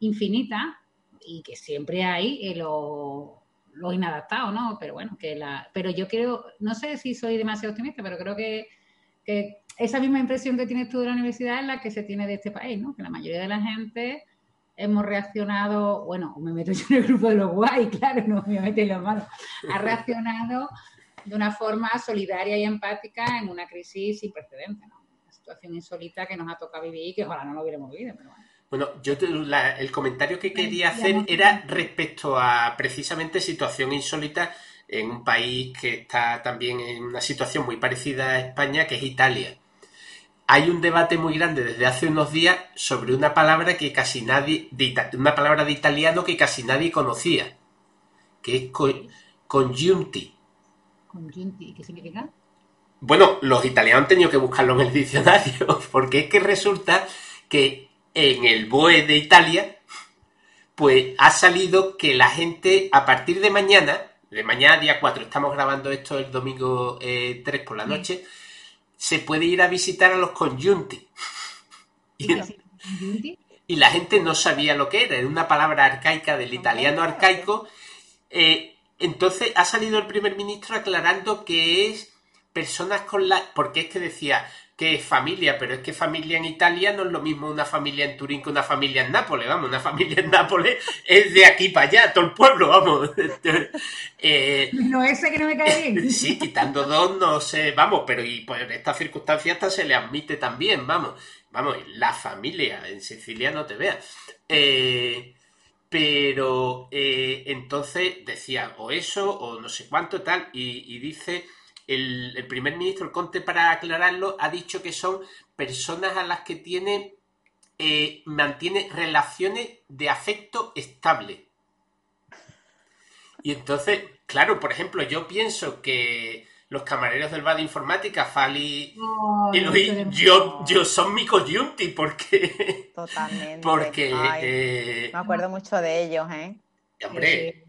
infinita y que siempre hay eh, los los inadaptados, ¿no? Pero bueno, que la, pero yo creo, no sé si soy demasiado optimista, pero creo que, que esa misma impresión que tienes tú de la universidad es la que se tiene de este país, ¿no? Que la mayoría de la gente hemos reaccionado, bueno, me meto yo en el grupo de los guay, claro, no me meto en los malos, ha reaccionado de una forma solidaria y empática en una crisis sin precedentes, ¿no? Una situación insólita que nos ha tocado vivir y que ojalá no lo hubiéramos vivido, pero bueno. Bueno, yo te- la- el comentario que quería hacer era respecto a precisamente situación insólita en un país que está también en una situación muy parecida a España, que es Italia. Hay un debate muy grande desde hace unos días sobre una palabra que casi nadie, de una palabra de italiano que casi nadie conocía, que es co- congiunti. Conjunti, ¿qué significa? Bueno, los italianos han tenido que buscarlo en el diccionario, porque es que resulta que en el BOE de Italia, pues ha salido que la gente a partir de mañana, de mañana día 4, estamos grabando esto el domingo eh, 3 por la noche, se puede ir a visitar a los conjunti. Y, la gente no sabía lo que era, era una palabra arcaica del italiano arcaico. Eh, entonces ha salido el primer ministro aclarando que es personas con la... Porque es que decía que es familia, pero es que familia en Italia no es lo mismo una familia en Turín que una familia en Nápoles, vamos, una familia en Nápoles es de aquí para allá, todo el pueblo, vamos. Eh, No, ese que no me cae bien. Sí, quitando dos, no sé, vamos, pero y por estas circunstancias hasta se le admite también, vamos, vamos, la familia en Sicilia no te veas. Eh, pero eh, entonces decía o eso o no sé cuánto tal, y, y dice el, el primer ministro, el Conte, para aclararlo, ha dicho que son personas a las que tiene, eh, mantiene relaciones de afecto estable. Y entonces, claro, por ejemplo, yo pienso que los camareros del bar de informática, Fali y Luis, yo, yo son mi coyunti, porque, Totalmente. porque, Ay, eh, me acuerdo mucho de ellos, ¿eh? hombre,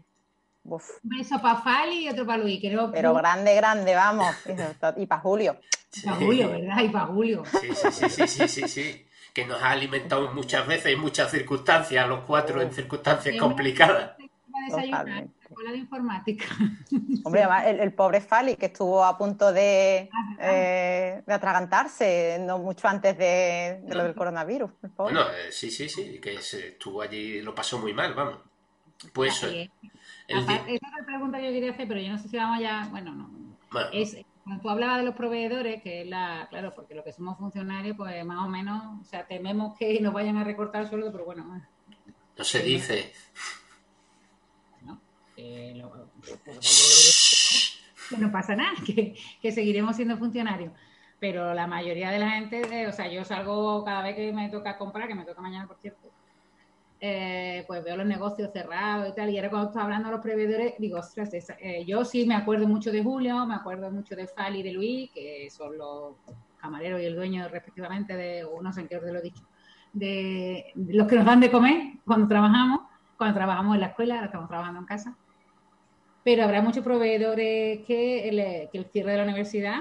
Uf, Un beso para Fali y otro para Luis. Creo, pero grande, grande, vamos. Y para Julio. Para Julio, ¿verdad? Y para Julio. sí, sí, sí, sí, sí, sí, sí. que nos ha alimentado muchas veces en muchas circunstancias, a los cuatro en circunstancias Sí, complicadas. Iba a desayunar, Totalmente. escuela de informática. Hombre, además, el, el pobre Fali, que estuvo a punto de, Ah, eh, de atragantarse, no mucho antes de, de lo del coronavirus. el pobre. Bueno, eh, sí, sí, sí, que se estuvo allí lo pasó muy mal, vamos. Pues eso, Aparte, esa es la pregunta que yo quería hacer, pero yo no sé si vamos ya. Bueno, no. bueno, Es, cuando tú hablabas de los proveedores, que es la. Claro, porque lo que somos funcionarios, pues más o menos. O sea, tememos que nos vayan a recortar el sueldo, pero bueno. no se dice. ¿no? Eh, lo- que no pasa nada, que, que seguiremos siendo funcionarios. Pero la mayoría de la gente, eh, o sea, yo salgo cada vez que me toca comprar, que me toca mañana, por cierto, eh, pues veo los negocios cerrados y tal. Y ahora cuando estaba hablando de los proveedores, digo, ostras, eh, yo sí me acuerdo mucho de Julio, me acuerdo mucho de Fali y de Luis, que son los camareros y el dueño respectivamente de, o no sé en qué orden lo he dicho, de, los que nos dan de comer cuando trabajamos, cuando trabajamos en la escuela, ahora estamos trabajando en casa. Pero habrá muchos proveedores que que el cierre de la universidad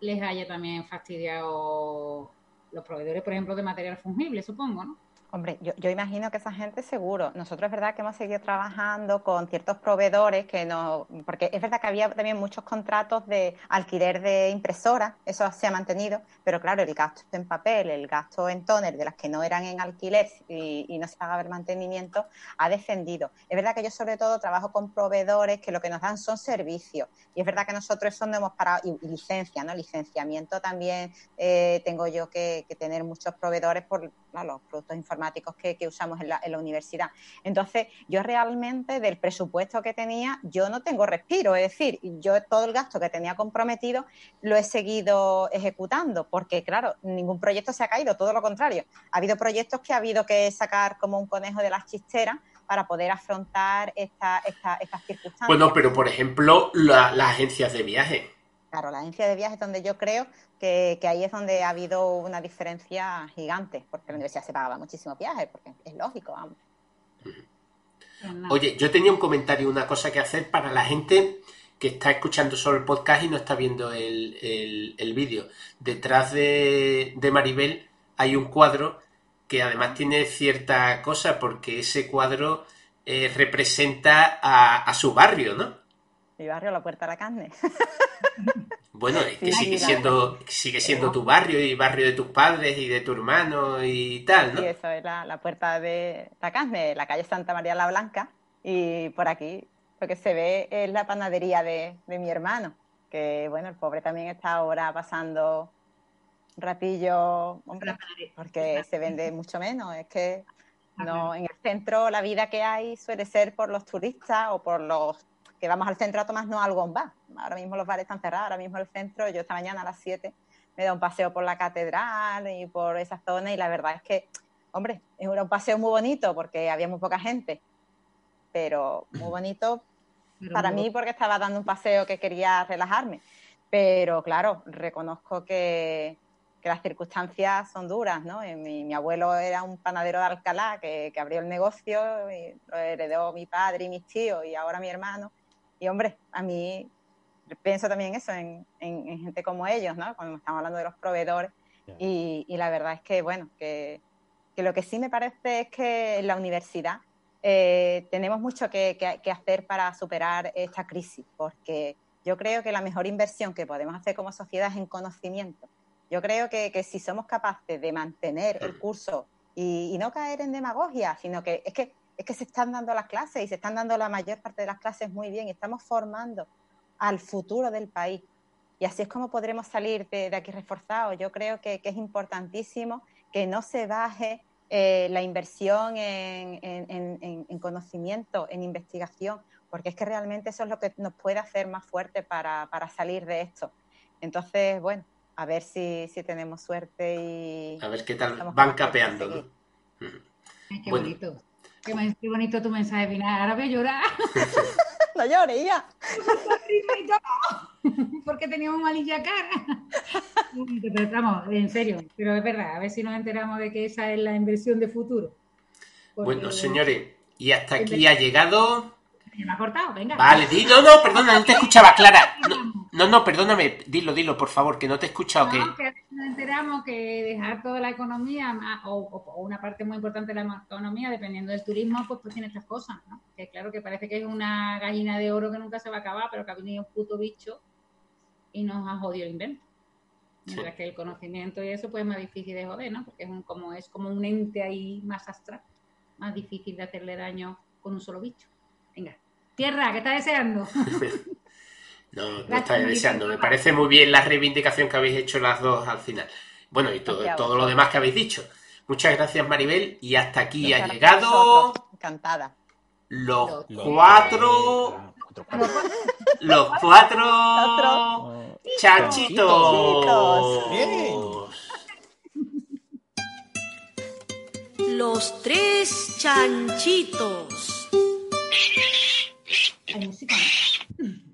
les haya también fastidiado los proveedores, por ejemplo, de material fungible, supongo, ¿no? Hombre, yo, imagino que esa gente seguro. Nosotros es verdad que hemos seguido trabajando con ciertos proveedores que no, porque es verdad que había también muchos contratos de alquiler de impresoras, eso se ha mantenido, pero claro, el gasto en papel, el gasto en toner de las que no eran en alquiler y, y no se pagaba el mantenimiento, ha descendido. Es verdad que yo sobre todo trabajo con proveedores que lo que nos dan son servicios y es verdad que nosotros eso no hemos parado, y, y licencia, ¿no? Licenciamiento también eh, tengo yo que, que tener muchos proveedores por ¿no? los productos informáticos que, que usamos en la, en la universidad. Entonces, yo realmente del presupuesto que tenía, yo no tengo respiro, es decir, yo todo el gasto que tenía comprometido lo he seguido ejecutando, porque claro, ningún proyecto se ha caído, todo lo contrario. Ha habido proyectos que ha habido que sacar como un conejo de las chisteras para poder afrontar esta, esta, estas circunstancias. Bueno, pero por ejemplo, la- las agencias de viaje. Claro, la agencia de viajes donde yo creo que, que ahí es donde ha habido una diferencia gigante, porque la universidad se pagaba muchísimos viajes, porque es lógico, vamos. Oye, yo tenía un comentario, una cosa que hacer para la gente que está escuchando solo el podcast y no está viendo el, el- el vídeo. Detrás de, de Maribel hay un cuadro que además tiene cierta cosa, porque ese cuadro eh, representa a, a su barrio, ¿no? Mi barrio, la Puerta de la Carne. Bueno, es que Sí, sigue siendo, sigue siendo tu barrio y barrio de tus padres y de tu hermano y tal, ¿no? Y eso es la, la Puerta de la Carne, la calle Santa María la Blanca. Y por aquí lo que se ve es la panadería de, de mi hermano, que bueno, el pobre también está ahora pasando un ratillo, hombre, porque se vende mucho menos. Es que no, en el centro la vida que hay suele ser por los turistas o por los que vamos al centro a tomarnos algo en bar. Ahora mismo los bares están cerrados, ahora mismo el centro, yo esta mañana a las 7 me da un paseo por la catedral y por esa zona y la verdad es que, hombre, era un paseo muy bonito porque había muy poca gente, pero muy bonito Pero para muy mí porque estaba dando un paseo que quería relajarme. Pero claro, reconozco que, que las circunstancias son duras, ¿no? Y Mi, mi abuelo era un panadero de Alcalá que, que abrió el negocio y lo heredó mi padre y mis tíos y ahora mi hermano. Y hombre, a mí pienso también eso en, en- en gente como ellos, ¿no? Cuando estamos hablando de los proveedores. Ya. Y, y la verdad es que, bueno, que, que lo que sí me parece es que en la universidad eh, tenemos mucho que, que- que hacer para superar esta crisis, porque yo creo que la mejor inversión que podemos hacer como sociedad es en conocimiento. Yo creo que, que si somos capaces de mantener el curso y, y no caer en demagogia, sino que es, que es que se están dando las clases y se están dando la mayor parte de las clases muy bien y estamos formando al futuro del país. Y así es como podremos salir de, de aquí reforzados. Yo creo que, que es importantísimo que no se baje eh, la inversión en, en- en- en- en conocimiento, en investigación, porque es que realmente eso es lo que nos puede hacer más fuerte para, para salir de esto. Entonces, bueno, a ver si, si tenemos suerte y... A ver qué tal van capeando. Ujú. Ay, qué Bueno. bonito. Qué, bonito tu mensaje final. Ahora voy a llorar. No llores, ya. porque teníamos malilla cara. Pero vamos, en serio, pero es verdad, a ver si nos enteramos de que esa es la inversión de futuro. Porque- Bueno, señores, y hasta aquí ha llegado. Ya me ha cortado, venga. Vale, di, no, no, perdona, no te escuchaba, Clara. No, no, no, perdóname, dilo, dilo, por favor, que no te he escuchado. No, Que... que enteramos que dejar toda la economía ma- o, o- o una parte muy importante de la economía, dependiendo del turismo, pues, pues tiene estas cosas, ¿no? Que claro que parece que es una gallina de oro que nunca se va a acabar, pero que ha venido un puto bicho y nos ha jodido el invento. Mientras que el conocimiento y eso pues es más difícil de joder, ¿no? Porque es un, como es como un ente ahí más abstracto, más difícil de hacerle daño con un solo bicho. Venga, tierra, ¿qué estás deseando? No, no Gracias, Maribel. deseando. Me parece muy bien la reivindicación que habéis hecho las dos al final. Bueno, y todo, lo demás que habéis dicho. Muchas gracias, Maribel. Y hasta aquí ha llegado. Encantada. los Los- cuatro. Otro cuatro. Los cuatro. Oh, Chanchitos. Bien. Los tres chanchitos. Hay música, ¿no? Ya.